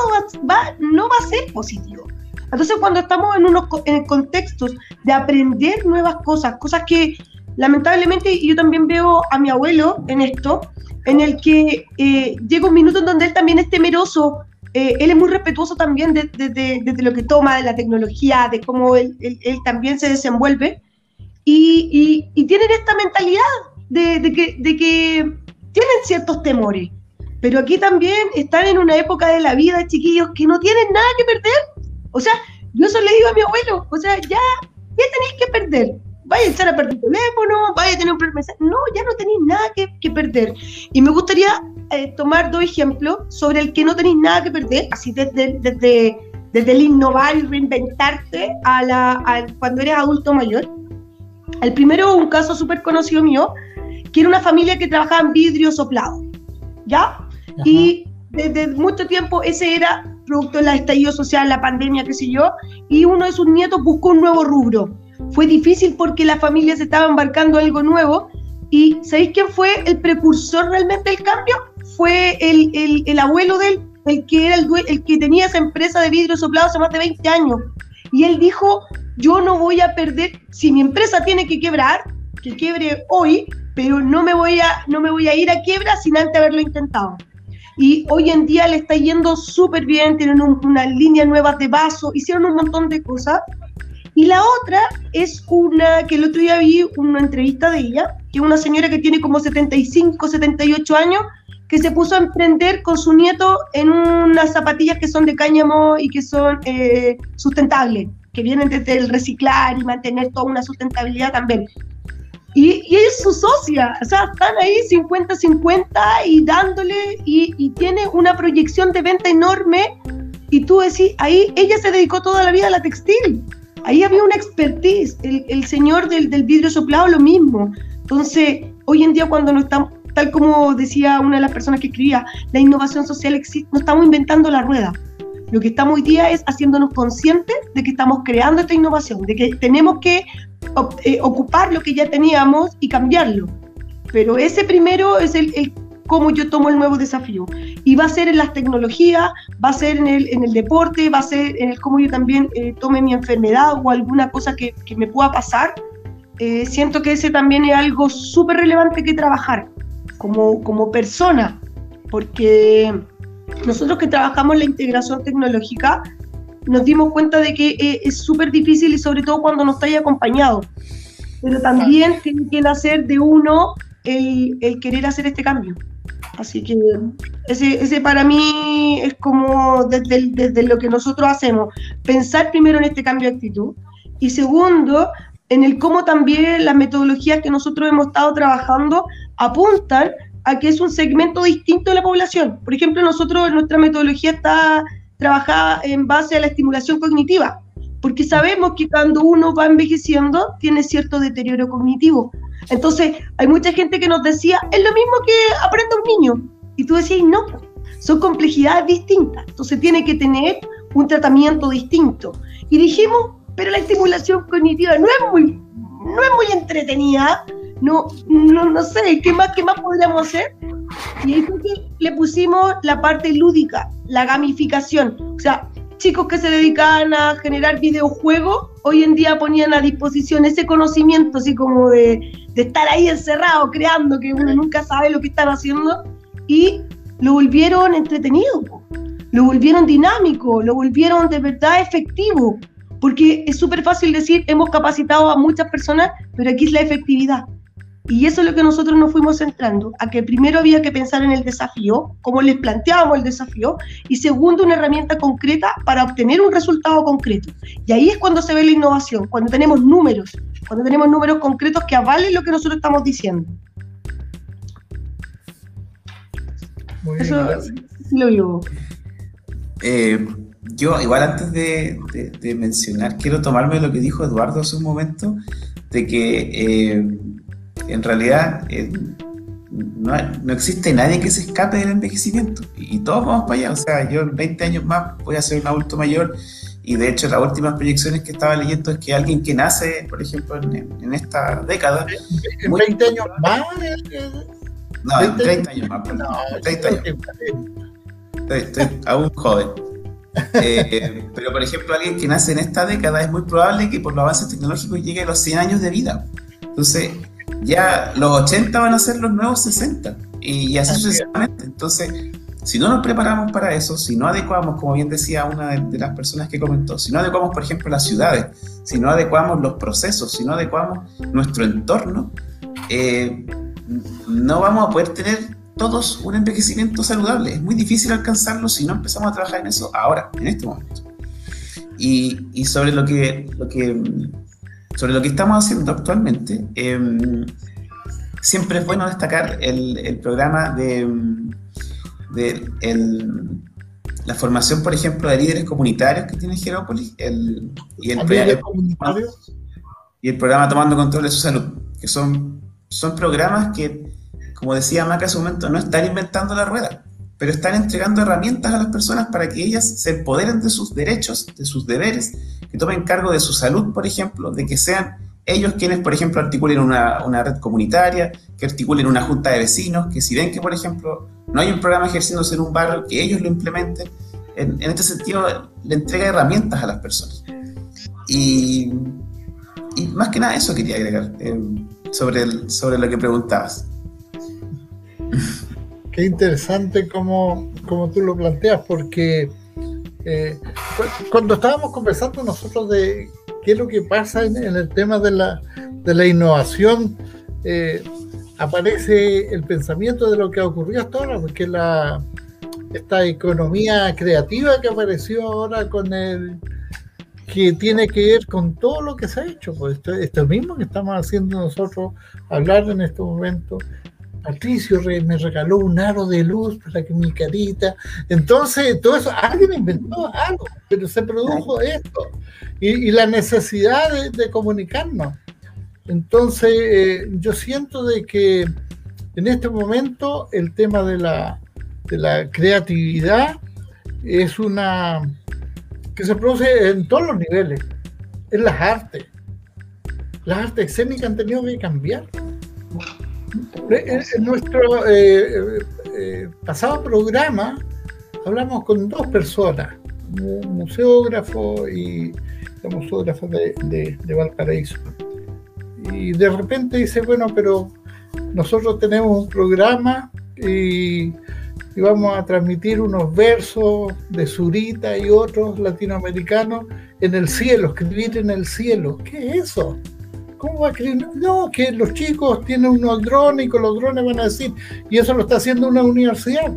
va, no va a ser positivo. Entonces, cuando estamos en unos en contextos de aprender nuevas cosas, cosas que, lamentablemente yo también veo a mi abuelo en esto, en el que eh, llega un minuto en donde él también es temeroso, eh, él es muy respetuoso también de, lo que toma, de la tecnología, de cómo él, también se desenvuelve, y, tienen esta mentalidad de, que, de que tienen ciertos temores, pero aquí también están en una época de la vida, chiquillos, que no tienen nada que perder. O sea, yo eso le digo a mi abuelo, o sea, ya, ¿qué tenéis que perder? Vaya a echar a perder el teléfono, vaya a tener un problema. No, ya no tenéis nada que, perder. Y me gustaría eh, tomar dos ejemplos sobre el que no tenéis nada que perder, así desde, desde, desde el innovar y reinventarte a la, cuando eres adulto mayor. El primero, un caso súper conocido mío, que era una familia que trabajaba en vidrio soplado, ¿ya? Y desde mucho tiempo ese era producto del estallido social, la pandemia, qué sé yo, y uno de sus nietos buscó un nuevo rubro fue difícil porque la familia se estaba embarcando algo nuevo. ¿Y sabéis quién fue el precursor realmente del cambio? Fue el, el, el abuelo de él, el que, era el, el que tenía esa empresa de vidrio soplado hace más de 20 años. Y él dijo, yo no voy a perder, si mi empresa tiene que quebrar, que quiebre hoy, pero no me voy a, no me voy a ir a quiebra sin antes haberlo intentado. Y hoy en día le está yendo súper bien, tienen una línea nueva de vaso, hicieron un montón de cosas y la otra es una que el otro día vi una entrevista de ella, que es una señora que tiene como 75, 78 años, que se puso a emprender con su nieto en unas zapatillas que son de cáñamo y que son eh, sustentables, que vienen desde el reciclar y mantener toda una sustentabilidad también. Y, y es su socia, o sea, están ahí 50-50 y dándole, y, y tiene una proyección de venta enorme. Y tú decís, ahí ella se dedicó toda la vida a la textil Ahí había una expertise, el, señor del, vidrio soplado lo mismo. Entonces, hoy en día cuando no estamos, tal como decía una de las personas que escribía, la innovación social existe, no estamos inventando la rueda. Lo que estamos hoy día es haciéndonos conscientes de que estamos creando esta innovación, de que tenemos que eh, ocupar lo que ya teníamos y cambiarlo. Pero ese primero es el, el cómo yo tomo el nuevo desafío. Y va a ser en las tecnologías, va a ser en el, en el deporte, va a ser en el cómo yo también eh, tome mi enfermedad o alguna cosa que, que me pueda pasar. Eh, siento que ese también es algo súper relevante que trabajar como, como persona, porque nosotros que trabajamos la integración tecnológica, nos dimos cuenta de que eh, es súper difícil y sobre todo cuando no estáis acompañado. Pero también tiene que nacer de uno el, el querer hacer este cambio. Así que ese, ese para mí es como desde, desde lo que nosotros hacemos, pensar primero en este cambio de actitud y segundo, en el cómo también las metodologías que nosotros hemos estado trabajando apuntan a que es un segmento distinto de la población. Por ejemplo, nosotros, nuestra metodología está, trabajada en base a la estimulación cognitiva, porque sabemos que cuando uno va envejeciendo tiene cierto deterioro cognitivo. Entonces, hay mucha gente que nos decía, es lo mismo que aprende un niño. Y tú decías, no, son complejidades distintas. Entonces, tiene que tener un tratamiento distinto. Y dijimos, pero la estimulación cognitiva no es muy, no es muy entretenida. No, no, no sé, ¿qué más, ¿qué más podríamos hacer? Y ahí le pusimos la parte lúdica, la gamificación. O sea, chicos que se dedicaban a generar videojuegos, hoy en día ponían a disposición ese conocimiento, así como de, de estar ahí encerrado, creando, que uno nunca sabe lo que están haciendo, y lo volvieron entretenido, lo volvieron dinámico, lo volvieron de verdad efectivo, porque es súper fácil decir, hemos capacitado a muchas personas, pero aquí es la efectividad. Y eso es lo que nosotros nos fuimos centrando, a que primero había que pensar en el desafío, cómo les planteábamos el desafío, y segundo, una herramienta concreta para obtener un resultado concreto. Y ahí es cuando se ve la innovación, cuando tenemos números, cuando tenemos números concretos que avalen lo que nosotros estamos diciendo. eso lo vivo. Eh, yo, igual antes de, mencionar, quiero tomarme lo que dijo Eduardo hace un momento, de que eh, en realidad eh, no, no, existe nadie que se escape del envejecimiento y, todos vamos para allá. O sea, yo en 20 años más voy a ser un adulto mayor y de hecho las últimas proyecciones que estaba leyendo es que alguien que nace, por ejemplo, en, esta década... ¿En 20 años más? No, en 30 años más. No, 30 años. Estoy, aún joven. Eh, pero, por ejemplo, alguien que nace en esta década es muy probable que por los avances tecnológicos llegue a los 100 años de vida. Entonces, ya los 80 van a ser los nuevos 60 y así sucesivamente. Entonces, si no nos preparamos para eso, si no adecuamos, como bien decía una de, las personas que comentó, si no adecuamos, por ejemplo, las ciudades, si no adecuamos los procesos, si no adecuamos nuestro entorno, eh, no vamos a poder tener todos un envejecimiento saludable. Es muy difícil alcanzarlo si no empezamos a trabajar en eso ahora, en este momento. Y, y sobre lo que, lo que sobre lo que estamos haciendo actualmente, em, siempre es bueno destacar el, programa de, la formación, por ejemplo, de líderes comunitarios que tiene Gerópolis el, y, el, y el programa Tomando Control de su Salud, que son, son programas que, como decía Maca hace un momento, no están inventando la rueda, pero están entregando herramientas a las personas para que ellas se empoderen de sus derechos, de sus deberes que tomen cargo de su salud, por ejemplo, de que sean ellos quienes, por ejemplo, articulen una, una, red comunitaria, que articulen una junta de vecinos, que si ven que, por ejemplo, no hay un programa ejerciéndose en un barrio, que ellos lo implementen. En, este sentido, le entrega herramientas a las personas. Y, y más que nada eso quería agregar eh, sobre, el, sobre lo que preguntabas. (laughs) Qué interesante como, como tú lo planteas, porque eh, cuando estábamos conversando nosotros de qué es lo que pasa en, el tema de la, de la innovación, eh, aparece el pensamiento de lo que ha ocurrido hasta ahora, porque la, esta economía creativa que apareció ahora con el que tiene que ver con todo lo que se ha hecho, pues esto, esto mismo que estamos haciendo nosotros, hablar en este momento, Patricio me regaló un aro de luz para que mi carita. Entonces, todo eso, alguien inventó algo, pero se produjo esto. Y, la necesidad de, comunicarnos. Entonces, eh, yo siento de que en este momento el tema de la, de la creatividad es una que se produce en todos los niveles, en las artes. Las artes escénicas han tenido que cambiar en nuestro eh, eh, pasado programa hablamos con dos personas, un museógrafo y la museógrafa de, Valparaíso. Y de repente dice, bueno, pero nosotros tenemos un programa y, y, vamos a transmitir unos versos de Zurita y otros latinoamericanos en el cielo, escribir en el cielo. ¿Qué es eso? ¿Cómo va a creer? No, que los chicos tienen unos drones y con los drones van a decir, y eso lo está haciendo una universidad.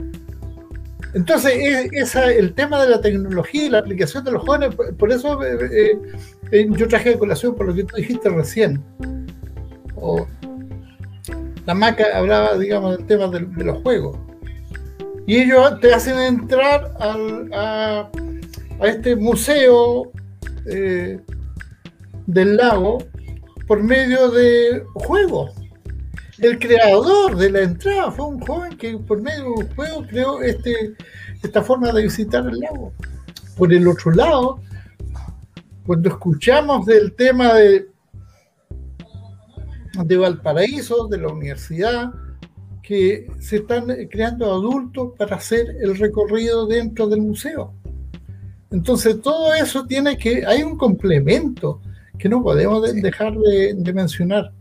Entonces, es, el tema de la tecnología y la aplicación de los jóvenes, por, eso eh, eh, eh, yo traje de colación por lo que tú dijiste recién. la Maca hablaba, digamos, del tema de, los juegos. Y ellos te hacen entrar a, a este museo del lago por medio de juegos. El creador de la entrada fue un joven que por medio de un juego creó este, esta forma de visitar el lago. Por el otro lado, cuando escuchamos del tema de, de Valparaíso, de la universidad, que se están creando adultos para hacer el recorrido dentro del museo. Entonces todo eso tiene que, hay un complemento que no podemos dejar de, mencionar.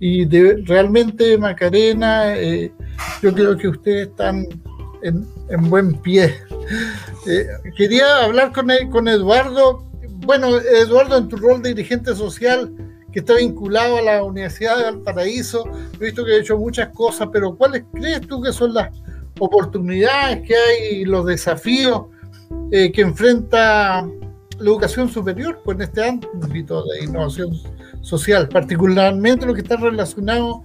Y de, realmente, Macarena, eh, yo creo que ustedes están en, buen pie. (laughs) Eh, quería hablar con, con Eduardo. Bueno, Eduardo, en tu rol de dirigente social, que está vinculado a la Universidad de Valparaíso, he visto que ha hecho muchas cosas, pero ¿cuáles crees tú que son las oportunidades que hay, los desafíos eh, que enfrenta la educación superior pues, en este ámbito de innovación social, particularmente lo que está relacionado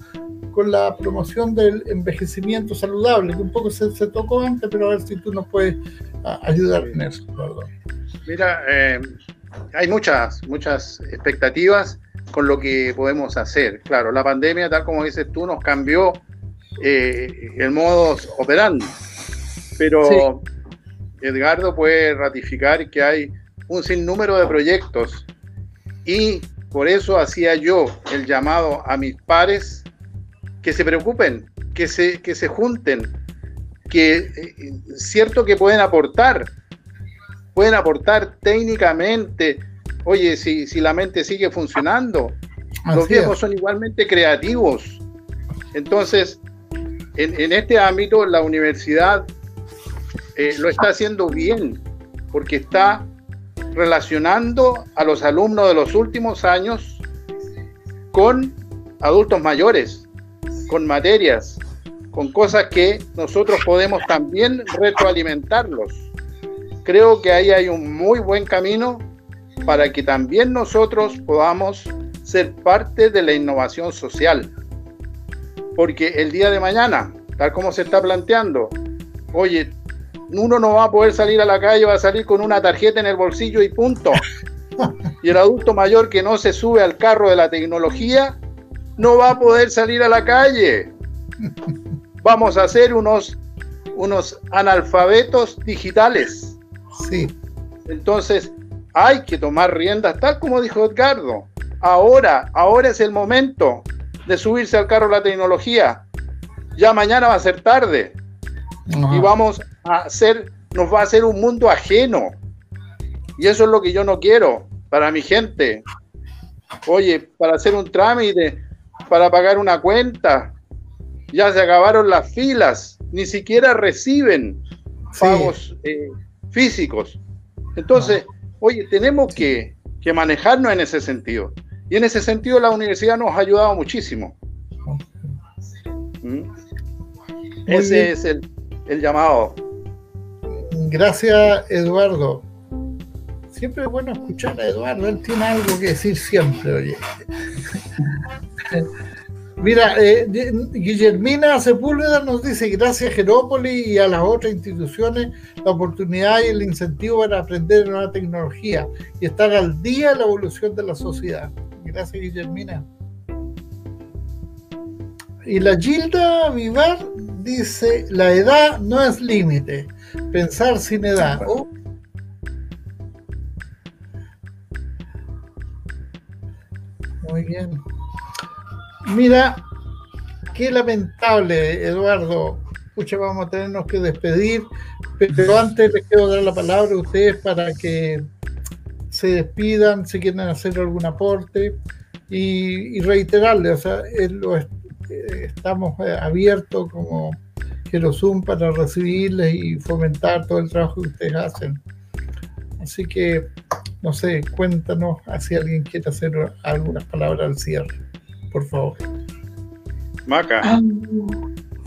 con la promoción del envejecimiento saludable, que un poco se, tocó antes, pero a ver si tú nos puedes ayudar en eso. Mira, eh, hay muchas, muchas expectativas con lo que podemos hacer. Claro, la pandemia, tal como dices tú, nos cambió eh, el modo operando, pero Edgardo puede ratificar que hay un sinnúmero de proyectos. Y por eso hacía yo el llamado a mis pares que se preocupen, que se, que se junten, que eh, cierto que pueden aportar, pueden aportar técnicamente, oye, si, si la mente sigue funcionando, los viejos son igualmente creativos. Entonces, en, en este ámbito la universidad eh, lo está haciendo bien, porque está relacionando a los alumnos de los últimos años con adultos mayores, con materias, con cosas que nosotros podemos también retroalimentarlos. Creo que ahí hay un muy buen camino para que también nosotros podamos ser parte de la innovación social. Porque el día de mañana, tal como se está planteando, oye, uno no va a poder salir a la calle, va a salir con una tarjeta en el bolsillo y punto. Y el adulto mayor que no se sube al carro de la tecnología no va a poder salir a la calle. Vamos a ser unos, unos analfabetos digitales. Sí. Entonces, hay que tomar riendas, tal como dijo Edgardo. Ahora, ahora es el momento de subirse al carro de la tecnología. Ya mañana va a ser tarde. Y vamos a hacer, nos va a hacer un mundo ajeno. Y eso es lo que yo no quiero para mi gente. Oye, para hacer un trámite, para pagar una cuenta, ya se acabaron las filas, ni siquiera reciben pagos eh, físicos. Entonces, oye, tenemos que, manejarnos en ese sentido. Y en ese sentido la universidad nos ha ayudado muchísimo. ¿Mm? Ese es el, el llamado. Gracias, Eduardo. Siempre es bueno escuchar a Eduardo, él tiene algo que decir siempre, oye. (laughs) Mira, eh, Guillermina Sepúlveda nos dice, gracias a Jerópolis y a las otras instituciones, la oportunidad y el incentivo para aprender nueva tecnología y estar al día de la evolución de la sociedad. Gracias, Guillermina. Y la Gilda Vivar dice, la edad no es límite, pensar sin edad. Oh. Muy bien. Mira, qué lamentable, Eduardo. Pucha, vamos a tenernos que despedir, pero (laughs) antes les quiero dar la palabra a ustedes para que se despidan, si quieren hacer algún aporte y, reiterarle, o sea, lo, estamos eh, abiertos como Zoom para recibirles y fomentar todo el trabajo que ustedes hacen. Así que, no sé, cuéntanos si alguien quiere hacer algunas palabras al cierre, por favor. Maca. Ah,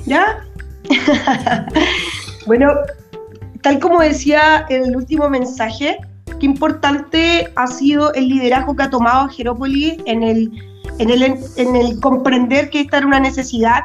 ¿Ya? (laughs) bueno, tal como decía en el último mensaje, qué importante ha sido el liderazgo que ha tomado Jerópolis en el en el, en el comprender que esta era una necesidad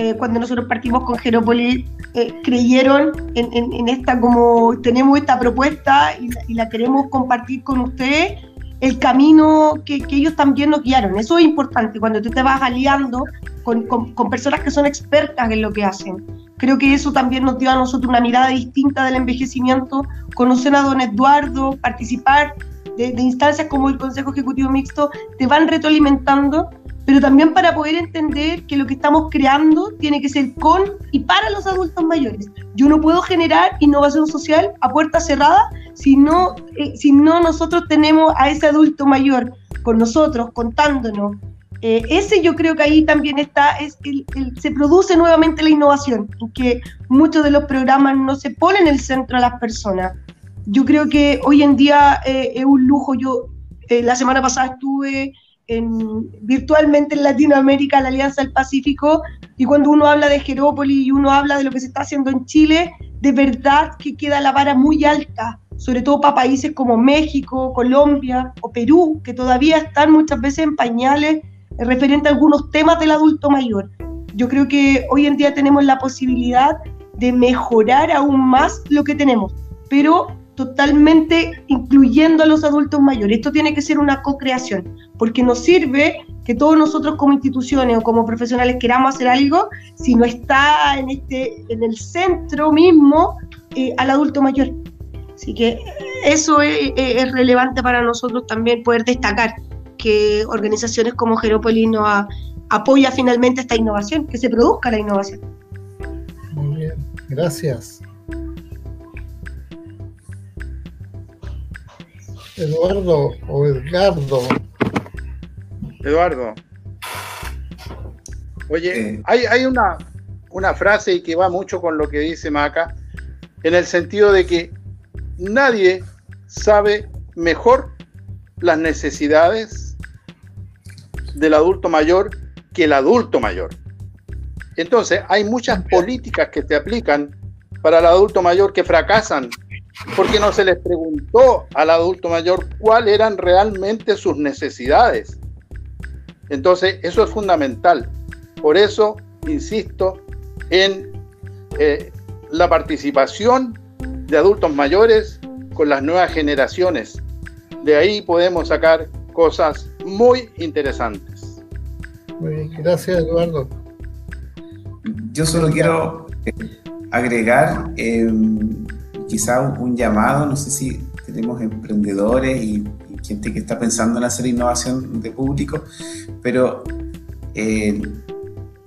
eh, cuando nosotros partimos con Gerópolis, eh, creyeron en, esta, como tenemos esta propuesta y la, queremos compartir con ustedes, el camino que, ellos también nos guiaron. Eso es importante, cuando tú te vas aliando con, con, personas que son expertas en lo que hacen. Creo que eso también nos dio a nosotros una mirada distinta del envejecimiento, conocer a don Eduardo, participar de, de instancias como el Consejo Ejecutivo Mixto, te van retroalimentando pero también para poder entender que lo que estamos creando tiene que ser con y para los adultos mayores. Yo no puedo generar innovación social a puerta cerrada si no, eh, si no nosotros tenemos a ese adulto mayor con nosotros, contándonos. Eh, ese yo creo que ahí también está, es se produce nuevamente la innovación, que muchos de los programas no se ponen en el centro a las personas. Yo creo que hoy en día eh, es un lujo. Yo la semana pasada estuve virtualmente en Latinoamérica, la Alianza del Pacífico, y cuando uno habla de Jerópolis y uno habla de lo que se está haciendo en Chile, de verdad que queda la vara muy alta, sobre todo para países como México, Colombia o Perú, que todavía están muchas veces en pañales referente a algunos temas del adulto mayor. Yo creo que hoy en día tenemos la posibilidad de mejorar aún más lo que tenemos, pero totalmente incluyendo a los adultos mayores. Esto tiene que ser una co-creación, porque nos sirve que todos nosotros como instituciones o como profesionales queramos hacer algo si no está en, este, en el centro mismo eh, al adulto mayor. Así que eso es, relevante para nosotros también poder destacar que organizaciones como Jerópolis nos apoya finalmente esta innovación, que se produzca la innovación. Muy bien, gracias. Eduardo o Edgardo. Eduardo. Oye, eh. hay, una, una frase que va mucho con lo que dice Maca, en el sentido de que nadie sabe mejor las necesidades del adulto mayor que el adulto mayor. Entonces, hay muchas políticas que se aplican para el adulto mayor que fracasan porque no se les preguntó al adulto mayor cuáles eran realmente sus necesidades. Entonces, eso es fundamental. Por eso, insisto en eh, la participación de adultos mayores con las nuevas generaciones. De ahí podemos sacar cosas muy interesantes. Muy bien, gracias Eduardo. Yo solo quiero eh, agregar em, quizá un, llamado, no sé si tenemos emprendedores y, gente que está pensando en hacer innovación de público, pero eh,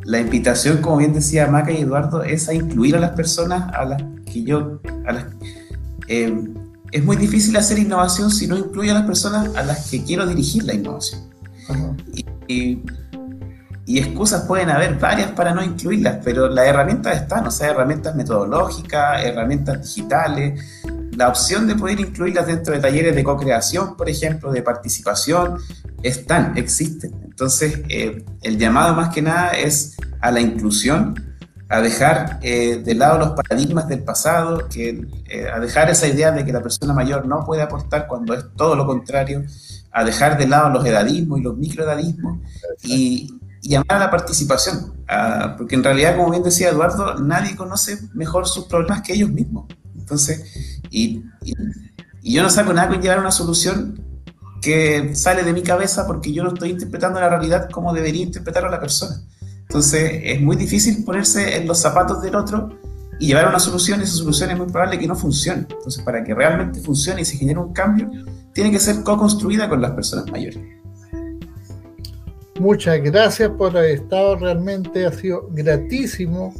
la invitación, como bien decía Maca y Eduardo, es a incluir a las personas a las que yo... Eh, es muy difícil hacer innovación si no incluye a las personas a las que quiero dirigir la innovación. y, y excusas pueden haber varias para no incluirlas, pero las herramientas están, o sea, herramientas metodológicas, herramientas digitales, la opción de poder incluirlas dentro de talleres de co-creación, por ejemplo, de participación, están, existen. Entonces, eh, el llamado más que nada es a la inclusión, a dejar eh, de lado los paradigmas del pasado, que, eh, a dejar esa idea de que la persona mayor no puede aportar cuando es todo lo contrario, a dejar de lado los edadismos y los microedadismos y, y llamar a la participación, porque en realidad, como bien decía Eduardo, nadie conoce mejor sus problemas que ellos mismos. Entonces, y, yo no saco nada con llevar una solución que sale de mi cabeza porque yo no estoy interpretando la realidad como debería interpretarlo la persona. Entonces, es muy difícil ponerse en los zapatos del otro y llevar una solución, y esa solución es muy probable que no funcione. Entonces, para que realmente funcione y se genere un cambio, tiene que ser co-construida con las personas mayores. Muchas gracias por haber estado, realmente ha sido gratísimo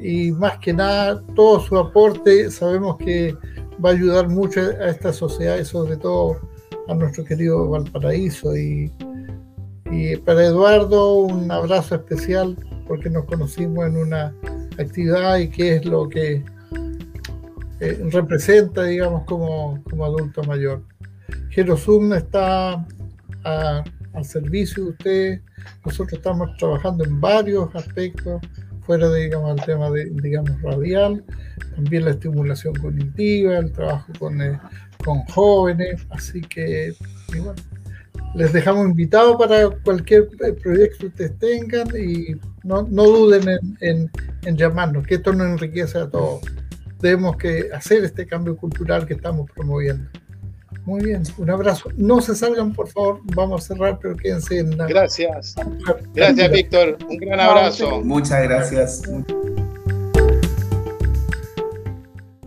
y más que nada todo su aporte sabemos que va a ayudar mucho a esta sociedad y sobre todo a nuestro querido Valparaíso y, y para Eduardo un abrazo especial porque nos conocimos en una actividad y que es lo que eh, representa digamos como, como adulto mayor. Gerosum está a al servicio de ustedes. Nosotros estamos trabajando en varios aspectos, fuera digamos, el tema de, digamos, radial, también la estimulación cognitiva, el trabajo con, eh, con jóvenes, así que, les dejamos invitados para cualquier eh, proyecto que ustedes tengan y No, no duden en, en, llamarnos, que esto nos enriquece a todos. Debemos que hacer este cambio cultural que estamos promoviendo. Muy bien, un abrazo. No se salgan, por favor, vamos a cerrar, pero quédense en la... Gracias. Gracias, Víctor. Un gran abrazo. Muchas gracias.